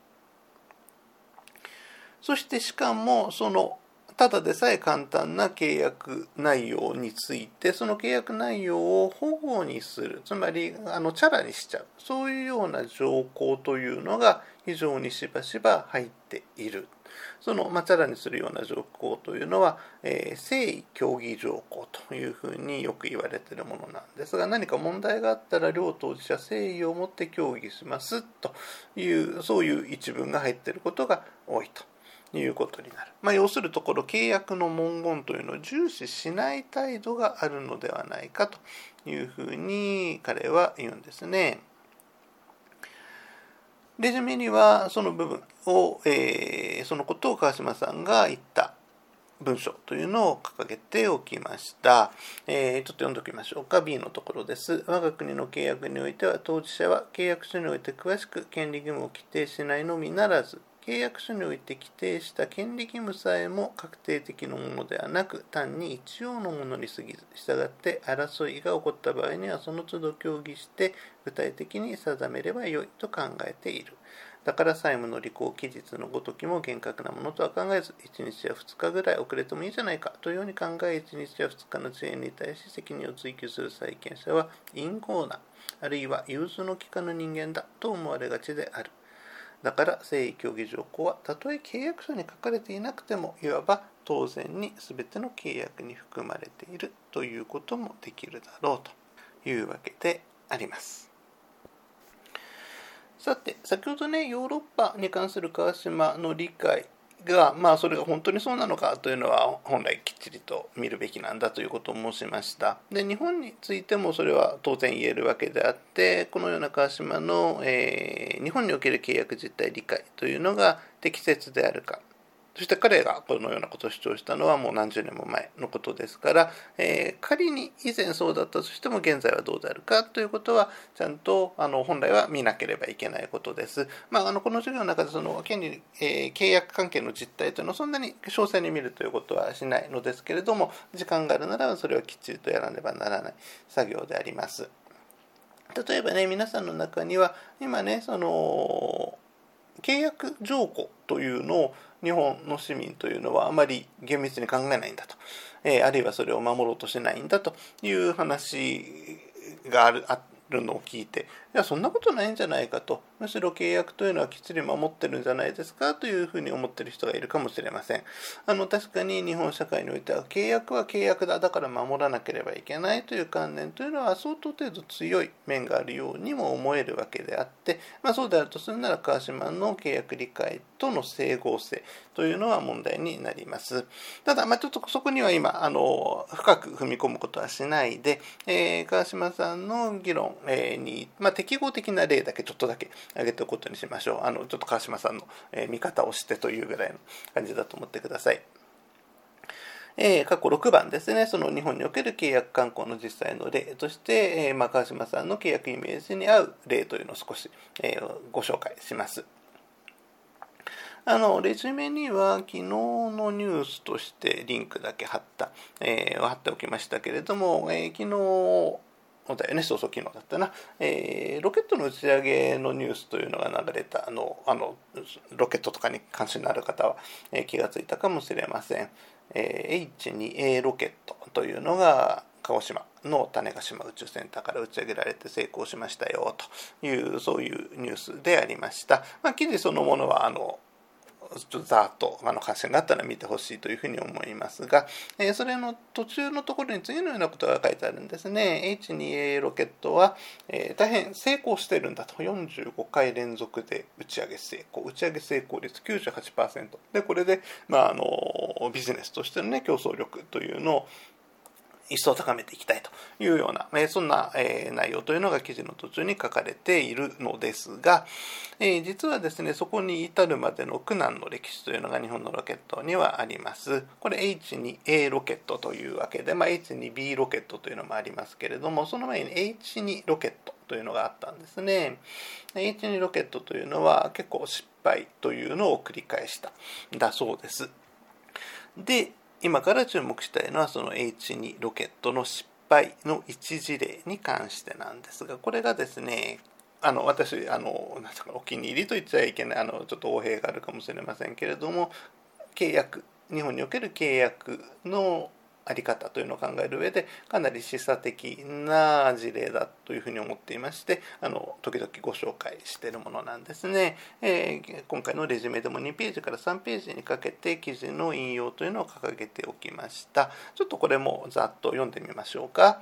そしてしかもそのただでさえ簡単な契約内容についてその契約内容を保護にする。つまりあのチャラにしちゃう。そういうような条項というのが非常にしばしば入っている。その、まあ、チャラにするような条項というのは、えー、誠意協議条項というふうによく言われているものなんですが、何か問題があったら両当事者誠意を持って協議しますという、そういう一文が入っていることが多いと。いうことになる。まあ、要するところ契約の文言というのを重視しない態度があるのではないかというふうに彼は言うんですね。レジュメにはその部分を、えー、そのことを川島さんが言った文章というのを掲げておきました。えー、ちょっと読んでおきましょうか。B のところです。我が国の契約においては当事者は契約書において詳しく権利義務を規定しないのみならず、契約書において規定した権利義務さえも確定的なものではなく単に一応のものに過ぎず従って争いが起こった場合にはその都度協議して具体的に定めればよいと考えている。だから債務の履行期日のごときも厳格なものとは考えず1日や2日ぐらい遅れてもいいじゃないかというように考え1日や2日の遅延に対し責任を追及する債権者は陰謀なあるいは融通の利かぬ人間だと思われがちである。だから誠意協議条項はたとえ契約書に書かれていなくてもいわば当然に全ての契約に含まれているということもできるだろうというわけであります。さて先ほどねヨーロッパに関する川島の理解が、まあ、それが本当にそうなのかというのは本来きっちりと見るべきなんだということを申しました。で日本についてもそれは当然言えるわけであってこのような川島の、えー、日本における契約実態理解というのが適切であるかそして彼がこのようなことを主張したのはもう何十年も前のことですから、えー、仮に以前そうだったとしても現在はどうであるかということはちゃんとあの本来は見なければいけないことです。まあ、あのこの授業の中でその権利、えー、契約関係の実態というのをそんなに詳細に見るということはしないのですけれども時間があるならそれはきっちりとやらねばならない作業であります。例えばね皆さんの中には今ねその契約条項というのを日本の市民というのはあまり厳密に考えないんだと、えー、あるいはそれを守ろうとしてないんだという話があるあるのを聞いていやそんなことないんじゃないかと。むしろ契約というのはきっちり守ってるんじゃないですか？というふうに思ってる人がいるかもしれません。あの確かに日本社会においては契約は契約だ。だから守らなければいけないという観念というのは相当程度強い面があるようにも思えるわけであって、まあ、そうであるとするなら川島の契約理解との整合性というのは問題になります。ただ、まあ、ちょっとそこには今あの深く踏み込むことはしないで、えー、川島さんの議論えに、まあ、適合的な例だけちょっとだけ挙げておくことにしましょうあのちょっと川島さんの、え見方をしてというぐらいの感じだと思ってください。えー、過去6番ですね、その日本における契約慣行の実際の例として、えーまあ、川島さんの契約イメージに合う例というのを少し、えー、ご紹介します。あの、レジュメには昨日のニュースとしてリンクだけ貼った、えー、貼っておきましたけれども、えー、昨日、だよね、そうそう昨日だったな、えー、ロケットの打ち上げのニュースというのが流れたあのあのロケットとかに関心のある方は、えー、気がついたかもしれません、えー、H2A ロケットというのが鹿児島の種子島宇宙センターから打ち上げられて成功しましたよというそういうニュースでありました、まあ、記事そのものはあのちょっとざっとあの関心があったら見てほしいというふうに思いますが、えー、それの途中のところに次のようなことが書いてあるんですね。H2A ロケットは、えー、大変成功してるんだと。45回連続で打ち上げ成功。打ち上げ成功率98%。で、これで、まあ、あのビジネスとしての、ね、競争力というのを一層高めていきたいというような、えそんな、え内容というのが記事の途中に書かれているのですが、え実はですね、そこに至るまでの苦難の歴史というのが日本のロケットにはあります。これ H2A ロケットというわけで、まあ、H2B ロケットというのもありますけれども、その前に H2 ロケットというのがあったんですね。H2 ロケットというのは結構失敗というのを繰り返しただそうです。で、今から注目したいのはその H2 ロケットの失敗の一事例に関してなんですがこれがですねあの私あのなんかお気に入りと言っちゃいけないあのちょっと横柄があるかもしれませんけれども契約日本における契約のあり方というのを考える上でかなり示唆的な事例だというふうに思っていましてあの時々ご紹介しているものなんですね、えー、今回のレジュメでも2ページから3ページにかけて記事の引用というのを掲げておきました。ちょっとこれもざっと読んでみましょうか。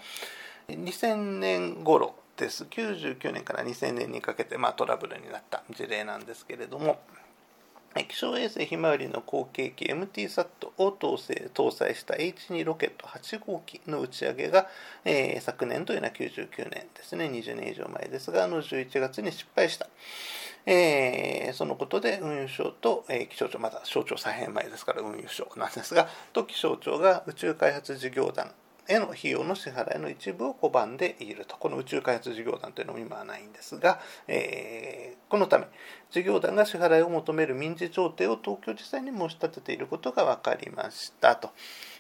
2000年頃です。99年から2000年にかけて、まあ、トラブルになった事例なんですけれども。気象衛星ひまわりの後継機 MTSAT を搭載搭載した H2 ロケット8号機の打ち上げが、えー、昨年というのは99年ですね、20年以上前ですが、あの11月に失敗した。えー、そのことで運輸省と、えー、気象庁、まだ省庁再編前ですから運輸省なんですが、と気象庁が宇宙開発事業団への費用の支払いの一部を拒んでいると。この宇宙開発事業団というのも今はないんですが、えー、このため、事業団が支払いを求める民事調停を東京地裁に申し立てていることが分かりましたと。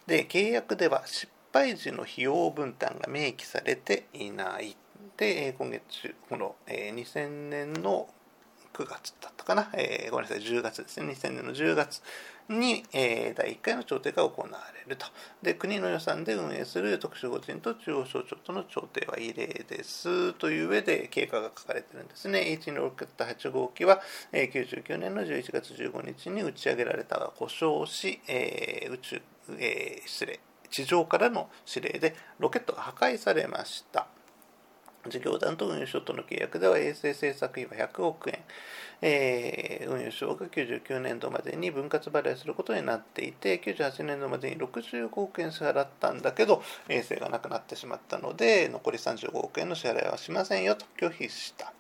で、契約では失敗時の費用分担が明記されていない。で、今月、この2000年の9月だったかな、えー、ごめんなさい、10月ですね、2000年の10月に、えー、第1回の調停が行われると。で、国の予算で運営する特殊法人と中央省庁との調停は異例ですという上で経過が書かれてるんですね。H2 ロケット8号機は、えー、99年の11月15日に打ち上げられたが故障し、えー、宇宙、えー、失礼、地上からの指令でロケットが破壊されました。事業団と運輸省との契約では衛星製作費は100億円、えー、運輸省が99年度までに分割払いすることになっていて98年度までに65億円支払ったんだけど衛星がなくなってしまったので残り35億円の支払いはしませんよと拒否した。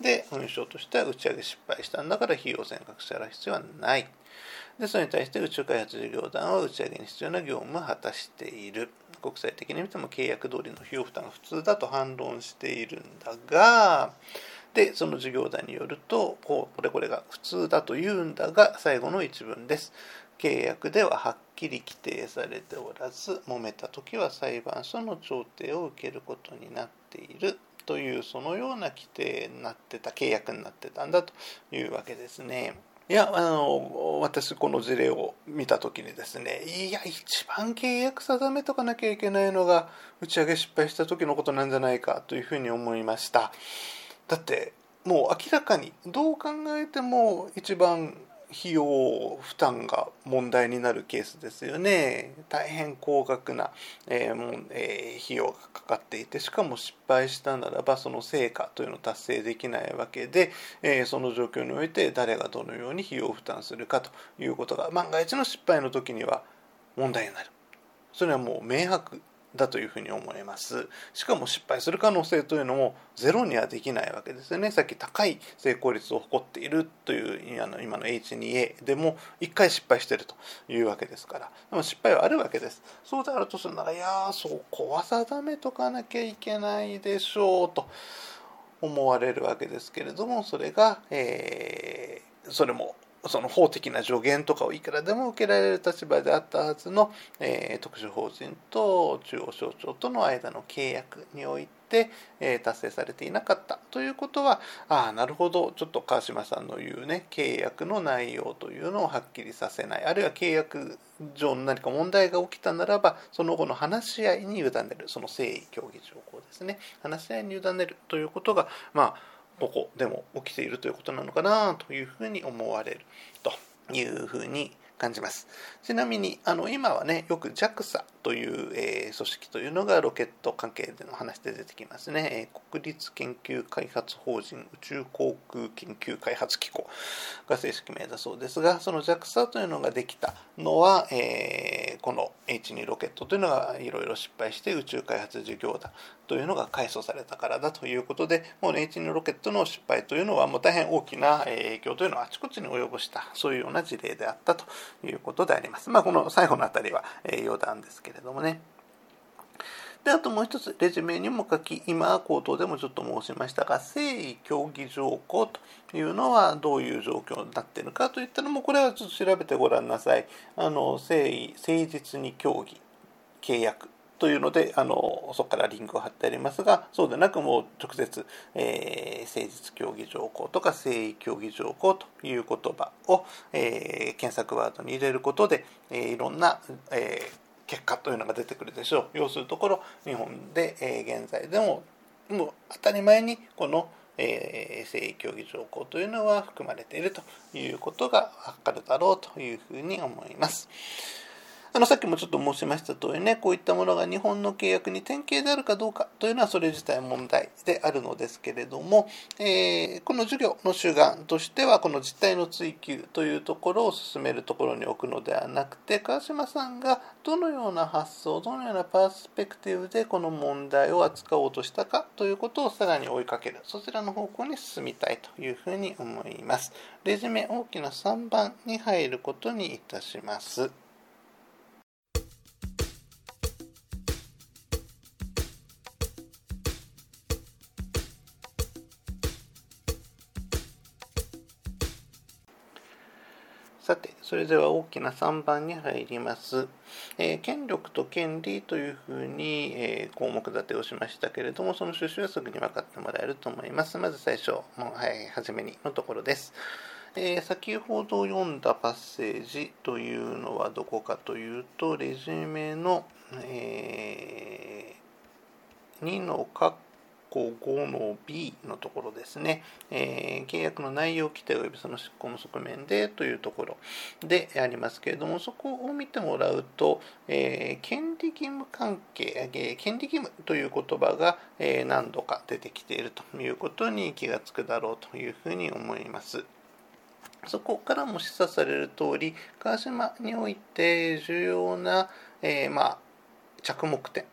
で運輸省としては打ち上げ失敗したんだから費用全額支払う必要はない。でそれに対して宇宙開発事業団は打ち上げに必要な業務を果たしている。国際的に見ても契約通りの費用負担が普通だと反論しているんだがでその事業団によるとこうこれこれが普通だというんだが最後の一文です契約でははっきり規定されておらず揉めた時は裁判所の調停を受けることになっているというそのような規定になってた契約になってたんだというわけですね。いや、あの、私この事例を見た時にですね、いや、一番契約定めとかなきゃいけないのが、打ち上げ失敗した時のことなんじゃないかというふうに思いました。だって、もう明らかに、どう考えても一番費用負担が問題になるケースですよね。大変高額な、えーもえー、費用がかかっていてしかも失敗したならばその成果というのを達成できないわけで、えー、その状況において誰がどのように費用負担するかということが万が一の失敗の時には問題になる。それはもう明白だというふうに思います。しかも失敗する可能性というのもゼロにはできないわけですよね。さっき高い成功率を誇っているという今の H2A でも1回失敗しているというわけですから。でも失敗はあるわけです。そうであるとするならいやそこは定めとかなきゃいけないでしょうと思われるわけですけれどもそれが、えー、それもその法的な助言とかをいくらでも受けられる立場であったはずの、えー、特殊法人と中央省庁との間の契約において、え、達成されていなかったということはああなるほど。ちょっと川島さんの言うね契約の内容というのをはっきりさせない。あるいは契約上の何か問題が起きたならばその後の話し合いに委ねる。その誠意協議条項ですね。話し合いに委ねるということがまあどこでも起きているということなのかなというふうに思われるというふうに感じます。ちなみにあの今はねよく JAXA という、えー、組織というのがロケット関係での話で出てきますね、えー、国立研究開発法人宇宙航空研究開発機構が正式名だそうですがその JAXA というのができたのは、えー、この H2 ロケットというのがいろいろ失敗して宇宙開発事業だというのが改装されたからだということでもう、ね、H2 ロケットの失敗というのはもう大変大きな影響というのをあちこちに及ぼしたそういうような事例であったということであります。まあ、この最後のあたりは、え余談ですけれどもね。であともう一つレジュメにも書き今口頭でもちょっと申しましたが誠意協議条項というのはどういう状況になっているかといったのもこれはちょっと調べてごらんなさい。あの誠意誠実に協議契約というのであのそこからリンクを貼ってありますがそうでなくもう直接、えー、誠実協議条項とか誠意協議条項という言葉を、えー、検索ワードに入れることで、えー、いろんな、えー、結果というのが出てくるでしょう要するところ日本で、えー、現在でももう当たり前にこのえー、誠意協議条項というのは含まれているということが分かるだろうというふうに思います。あのさっきもちょっと申しました通りねこういったものが日本の契約に典型であるかどうかというのはそれ自体問題であるのですけれども、えー、この授業の主眼としてはこの実態の追求というところを進めるところに置くのではなくて川島さんがどのような発想どのようなパースペクティブでこの問題を扱おうとしたかということをさらに追いかけるそちらの方向に進みたいというふうに思います。レジュメ大きな3番に入ることにいたします。それでは大きな3番に入ります。えー、権力と権利というふうに、えー、項目立てをしましたけれども、その趣旨はすぐに分かってもらえると思います。まず最初、もうはい、初めにのところです。えー、先ほど読んだパッセージというのはどこかというと、レジュメの、えー、2の括項5の B のところですね、えー、契約の内容規定及びその執行の側面でというところ。でありますけれども、そこを見てもらうと、えー、権利義務関係、えー、権利義務という言葉が、え何度か出てきているということに気がつくだろうというふうに思います。そこからも示唆される通り、川島において重要な、えまあ、着目点。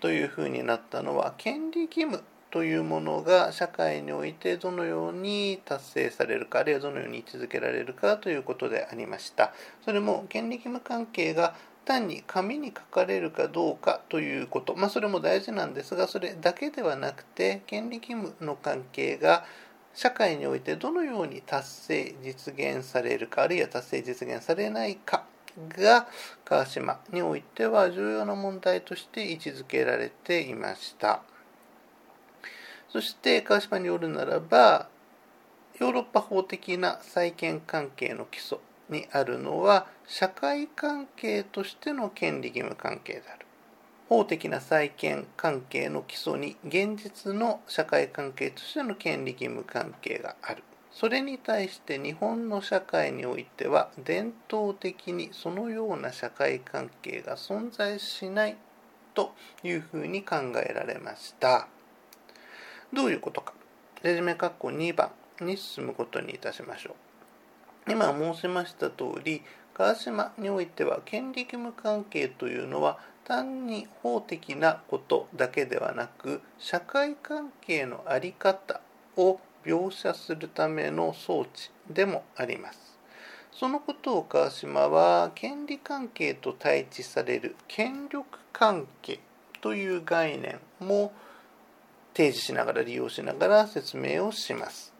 というふうになったのは権利義務というものが社会においてどのように達成されるかあるいはどのように位置づけられるかということでありました。それも権利義務関係が単に紙に書かれるかどうかということ、まあ、それも大事なんですがそれだけではなくて権利義務の関係が社会においてどのように達成実現されるかあるいは達成実現されないかが川島においては重要な問題として位置づけられていました。そして川島によるならばヨーロッパ法的な債権関係の基礎にあるのは社会関係としての権利義務関係である。法的な債権関係の基礎に現実の社会関係としての権利義務関係がある。それに対して日本の社会においては伝統的にそのような社会関係が存在しないというふうに考えられました。どういうことか。レジュメ括弧2番に進むことにいたしましょう。今申しました通り、川島においては権利義務関係というのは単に法的なことだけではなく社会関係の在り方を描写するための装置でもあります。そのことを川島は権利関係と対峙される権力関係という概念も提示しながら利用しながら説明をします。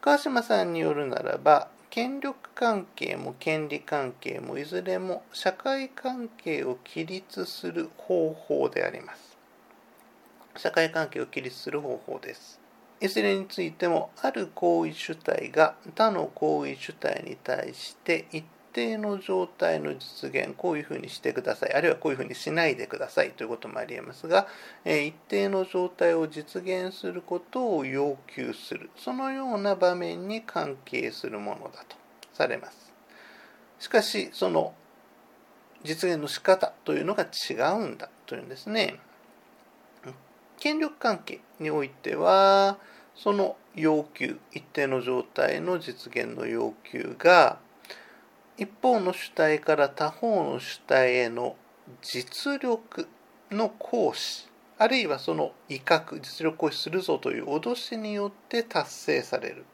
川島さんによるならば権力関係も権利関係もいずれも社会関係を規律する方法であります。社会関係を規律する方法です。いずれについてもある行為主体が他の行為主体に対して一定の状態の実現こういうふうにしてください。あるいはこういうふうにしないでくださいということもありえますが一定の状態を実現することを要求する。そのような場面に関係するものだとされます。しかしその実現の仕方というのが違うんだというんですね。権力関係においてはその要求一定の状態の実現の要求が一方の主体から他方の主体への実力の行使あるいはその威嚇実力行使するぞという脅しによって達成される。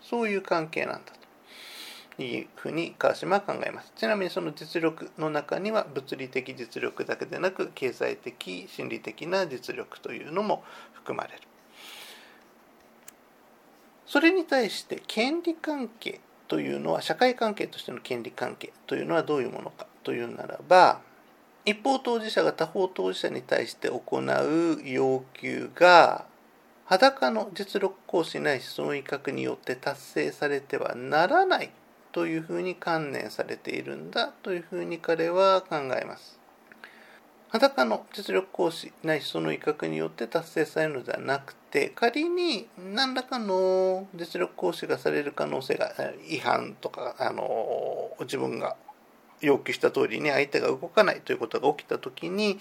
そういう関係なんだというふうに川島は考えます。ちなみにその実力の中には物理的実力だけでなく経済的心理的な実力というのも含まれる。それに対して権利関係というのは社会関係としての権利関係というのはどういうものかというならば一方当事者が他方当事者に対して行う要求が裸の実力行使ないしその威嚇によって達成されてはならないというふうに観念されているんだというふうに彼は考えます。裸の実力行使ないしその威嚇によって達成されるのではなくて仮に何らかの実力行使がされる可能性が違反とかあの自分が要求した通りに相手が動かないということが起きた時に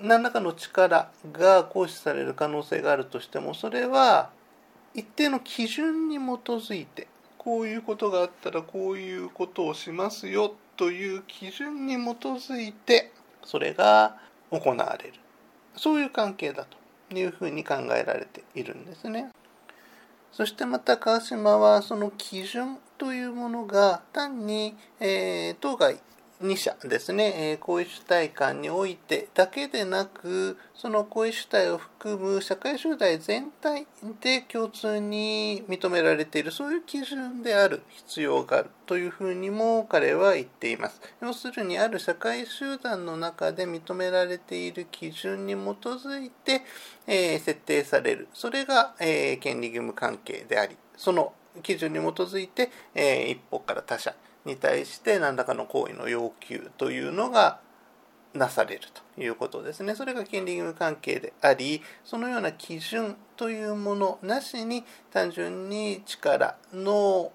何らかの力が行使される可能性があるとしてもそれは一定の基準に基づいてこういうことがあったらこういうことをしますよという基準に基づいてそれが行われるそういう関係だというふうに考えられているんですね。そしてまた川島はその基準というものが単に、えー、当該2社ですね、え行為主体間においてだけでなく、その行為主体を含む社会集団全体で共通に認められている、そういう基準である必要があるというふうにも彼は言っています。要するに、ある社会集団の中で認められている基準に基づいて、えー、設定される。それが、えー、権利義務関係であり、その基準に基づいて、えー、一方から他者に対して何らかの行為の要求というのがなされるということですね。それが権利義務関係であり、そのような基準というものなしに単純に力の、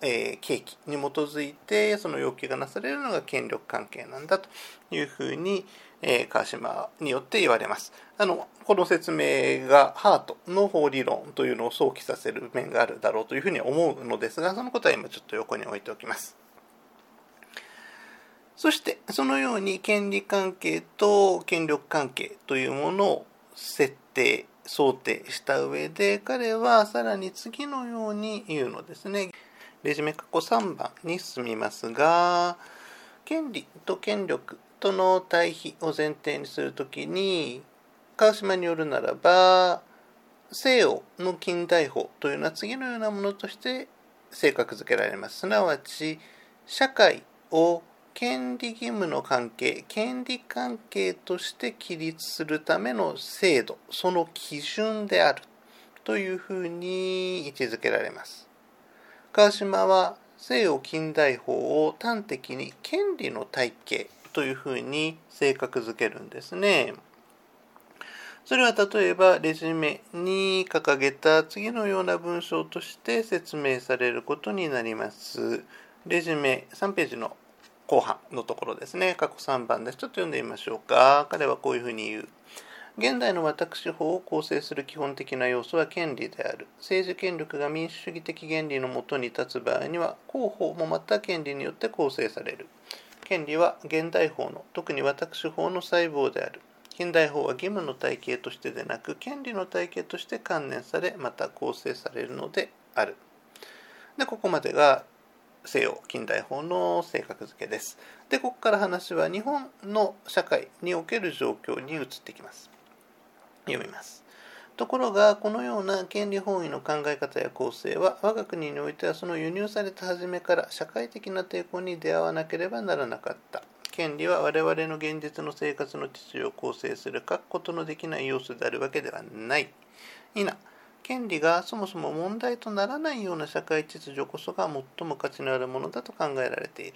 えー、契機に基づいてその要求がなされるのが権力関係なんだというふうに、えー、川島によって言われます。あのこの説明がハートの法理論というのを想起させる面があるだろうというふうに思うのですが、そのことは今ちょっと横に置いておきます。そしてそのように権利関係と権力関係というものを設定想定した上で彼はさらに次のように言うのですね。レジュメ過去3番に進みますが権利と権力との対比を前提にするときに川島によるならば西洋の近代法というのは次のようなものとして性格づけられます。すなわち社会を権利義務の関係、権利関係として起立するための制度、その基準であるというふうに位置づけられます。川島は西洋近代法を端的に権利の体系というふうに性格づけるんですね。それは例えばレジュメに掲げた次のような文章として説明されることになります。レジュメ3ページの後半のところですね。過去3番です。ちょっと読んでみましょうか。彼はこういうふうに言う。現代の私法を構成する基本的な要素は権利である。政治権力が民主主義的原理のもとに立つ場合には、広報もまた権利によって構成される。権利は現代法の、特に私法の細胞である。近代法は義務の体系としてでなく、権利の体系として観念され、また構成されるのである。で、ここまでが西洋近代法の性格付けです。で、ここから話は日本の社会における状況に移ってきます。読みます。ところが、このような権利本位の考え方や構成は、我が国においてはその輸入された初めから社会的な抵抗に出会わなければならなかった。権利は我々の現実の生活の秩序を構成する書くことのできない要素であるわけではない。いな。権利がそもそも問題とならないような社会秩序こそが最も価値のあるものだと考えられている。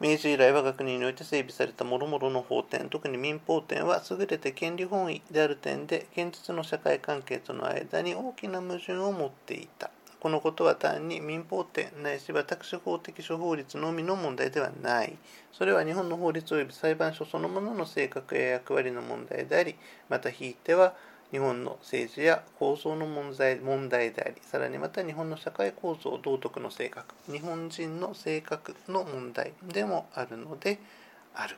明治以来我が国において整備された諸々の法典、特に民法典は優れて権利本位である点で、現実の社会関係との間に大きな矛盾を持っていた。このことは単に民法典ないし私法的諸法律のみの問題ではない。それは日本の法律及び裁判所そのものの性格や役割の問題であり、またひいては日本の政治や構造の問題問題であり、さらにまた日本の社会構造、道徳の性格、日本人の性格の問題でもあるのである。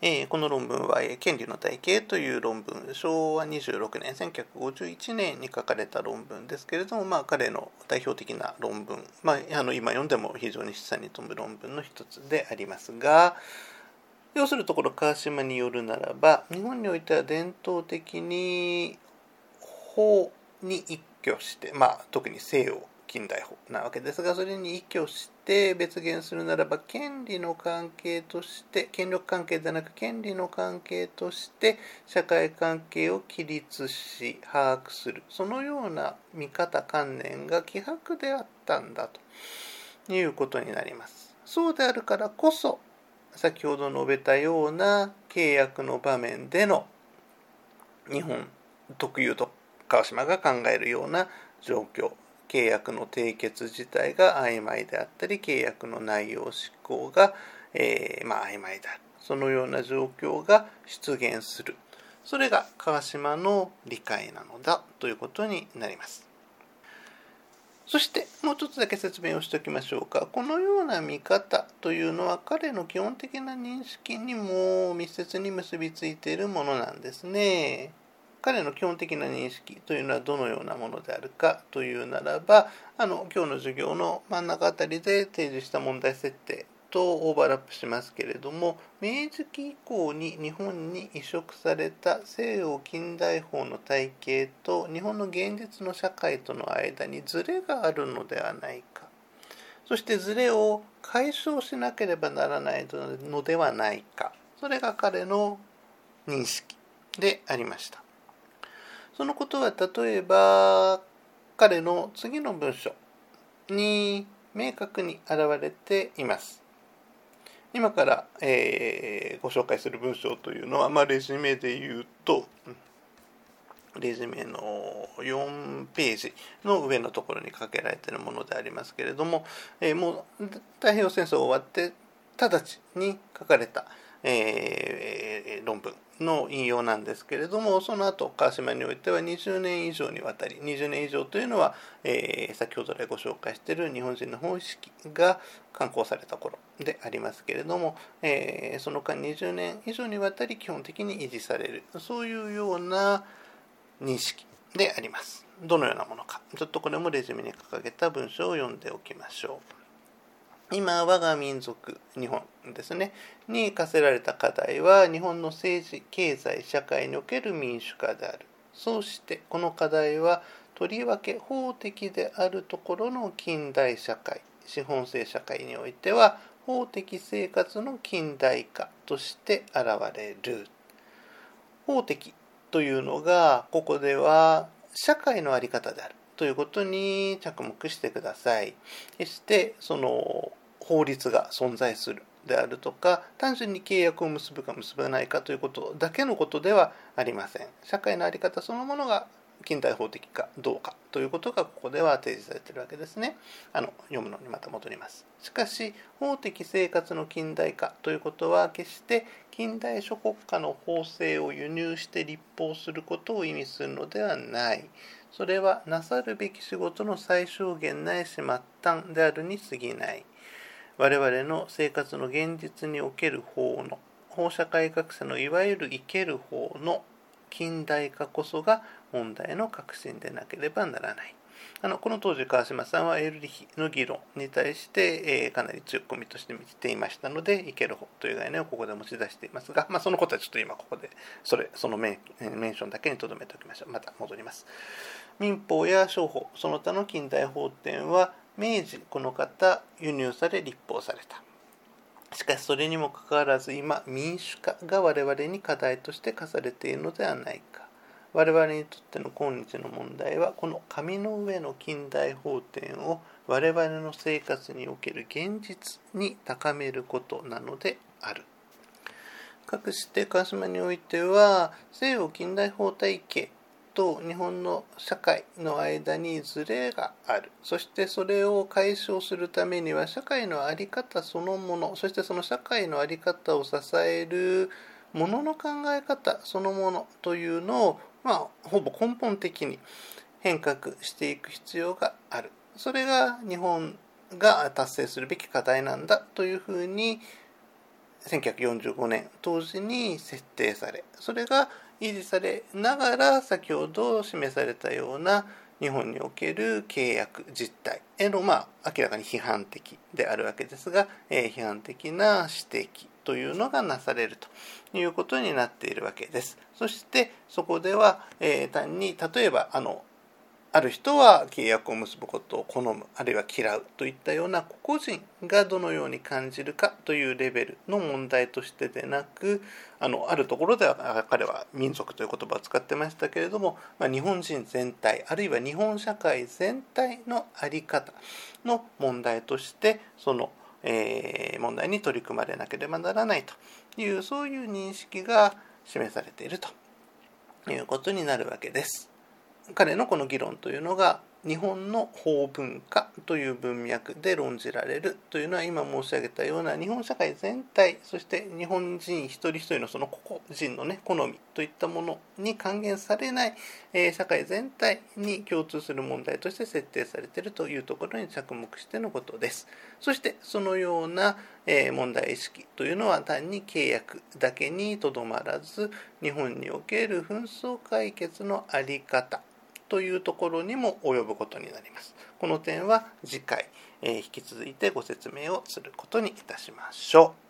えー、この論文は、権利の体系という論文、昭和26年、1951年に書かれた論文ですけれども、まあ、彼の代表的な論文、まあ、あの今読んでも非常に示唆に富む論文の一つでありますが、要するところ川島によるならば日本においては伝統的に法に一挙してまあ特に西洋近代法なわけですがそれに一挙して別言するならば権利の関係として権力関係ではなく権利の関係として社会関係を起立し把握するそのような見方観念が希薄であったんだということになります。そうであるからこそ先ほど述べたような契約の場面での日本特有と川島が考えるような状況契約の締結自体が曖昧であったり契約の内容執行が、えー、まあ、曖昧であるそのような状況が出現する。それが川島の理解なのだということになります。そしてもう一つだけ説明をしておきましょうか。このような見方というのは彼の基本的な認識にも密接に結びついているものなんですね。彼の基本的な認識というのはどのようなものであるかというならば、あの今日の授業の真ん中あたりで提示した問題設定とオーバーラップしますけれども明治期以降に日本に移植された西洋近代法の体系と日本の現実の社会との間にズレがあるのではないか。そしてズレを解消しなければならないのではないか。それが彼の認識でありました。そのことは例えば彼の次の文章に明確に現れています。今から、えー、ご紹介する文章というのは、まあ、レジュメで言うと、レジュメの4ページの上のところに書けられているものでありますけれども、えー、もう太平洋戦争終わって直ちに書かれた、えー、論文の引用なんですけれどもその後川島においては20年以上にわたり20年以上というのは、えー、先ほど来ご紹介している日本人の本式が刊行された頃でありますけれども、えー、その間20年以上にわたり基本的に維持されるそういうような認識であります。どのようなものかちょっとこれもレジュメに掲げた文章を読んでおきましょう。今我が民族日本ですねに課せられた課題は日本の政治経済社会における民主化であるそうしてこの課題はとりわけ法的であるところの近代社会資本制社会においては法的生活の近代化として現れる法的というのがここでは社会の在り方であるということに着目してください。決してその法律が存在するであるとか単純に契約を結ぶか結ばないかということだけのことではありません。社会の在り方そのものが近代法的かどうかということがここでは提示されているわけですね。あの読むのにまた戻ります。しかし法的生活の近代化ということは決して近代諸国家の法制を輸入して立法することを意味するのではない。それはなさるべき仕事の最小限ないし末端であるに過ぎない。我々の生活の現実における法の法社会学者のいわゆる生ける法の近代化こそが問題の核心でなければならない。あのこの当時川島さんはエルリヒの議論に対して、えー、かなり強くコミットしてみていましたので、生ける方という概念をここで持ち出していますが、まあ、そのことはちょっと今ここでそれそのメンションだけにとどめておきましょう。また戻ります。民法や商法、その他の近代法典は明治この方輸入され立法されたしかしそれにもかかわらず今民主化が我々に課題として課されているのではないか我々にとっての今日の問題はこの紙の上の近代法典を我々の生活における現実に高めることなのである。かくして川島においては西洋近代法体系と日本の社会の間にズレがある。そしてそれを解消するためには社会の在り方そのものそしてその社会の在り方を支えるものの考え方そのものというのを、まあ、ほぼ根本的に変革していく必要がある。それが日本が達成するべき課題なんだというふうに1945年当時に設定されそれが維持されながら先ほど示されたような日本における契約実態への、まあ、明らかに批判的であるわけですが、えー、批判的な指摘というのがなされるということになっているわけです。そしてそこでは、えー、単に例えばあのある人は契約を結ぶことを好むあるいは嫌うといったような個々人がどのように感じるかというレベルの問題としてでなくあのあるところでは彼は民族という言葉を使ってましたけれども、まあ、日本人全体あるいは日本社会全体の在り方の問題としてその、えー、問題に取り組まれなければならないというそういう認識が示されているということになるわけです。彼のこの議論というのが日本の法文化という文脈で論じられるというのは今申し上げたような日本社会全体そして日本人一人一人のその個々人のね好みといったものに還元されない、えー、社会全体に共通する問題として設定されているというところに着目してのことです。そしてそのような、えー、問題意識というのは単に契約だけにとどまらず日本における紛争解決の在り方というところにも及ぶことになります。この点は次回、えー、引き続いてご説明をすることにいたしましょう。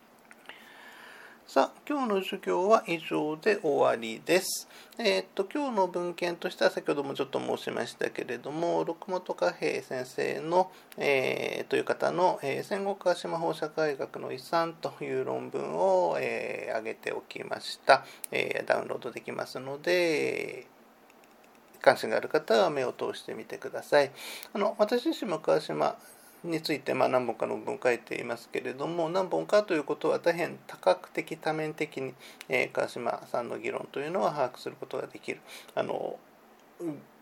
さあ、今日の授業は以上で終わりです。えー、っと、今日の文献としては先ほどもちょっと申しましたけれども、六本貨幣先生の、えー、という方の、えー、戦国川島法社会学の遺産という論文を、えー、挙げておきました、えー。ダウンロードできますので、関心がある方は目を通してみてください。あの私自身も川島についてまあ何本かの文を書いていますけれども何本かということは大変多角的多面的に、えー、川島さんの議論というのは把握することができる。あの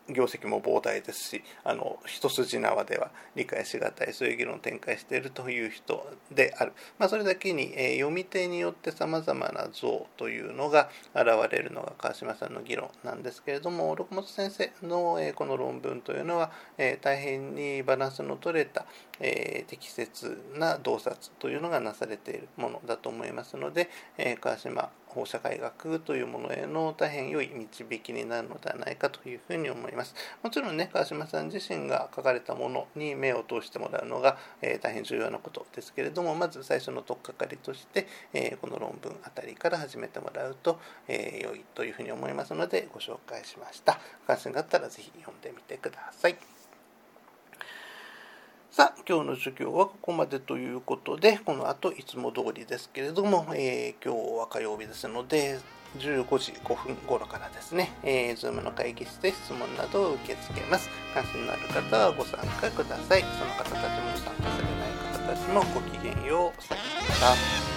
業績も膨大ですしあの一筋縄では理解しがたいそういう議論を展開しているという人である、まあ、それだけに、えー、読み手によってさまざまな像というのが現れるのが川島さんの議論なんですけれども六本先生の、えー、この論文というのは、えー、大変にバランスの取れた、え適切な洞察というのがなされているものだと思いますので、え川島法社会学というものへの大変良い導きになるのではないかというふうに思います。もちろんね、川島さん自身が書かれたものに目を通してもらうのが、えー、大変重要なことですけれども、まず最初の取っかかりとして、えー、この論文あたりから始めてもらうと、えー、良いというふうに思いますのでご紹介しました。関心があったらぜひ読んでみてください。さあ、今日の授業はここまでということで、この後いつも通りですけれども、えー、今日は火曜日ですので、15時5分頃からですね、えー、Zoom の会議室で質問などを受け付けます。関心のある方はご参加ください。その方たちも参加されない方たちもごきげんよう。さよなら。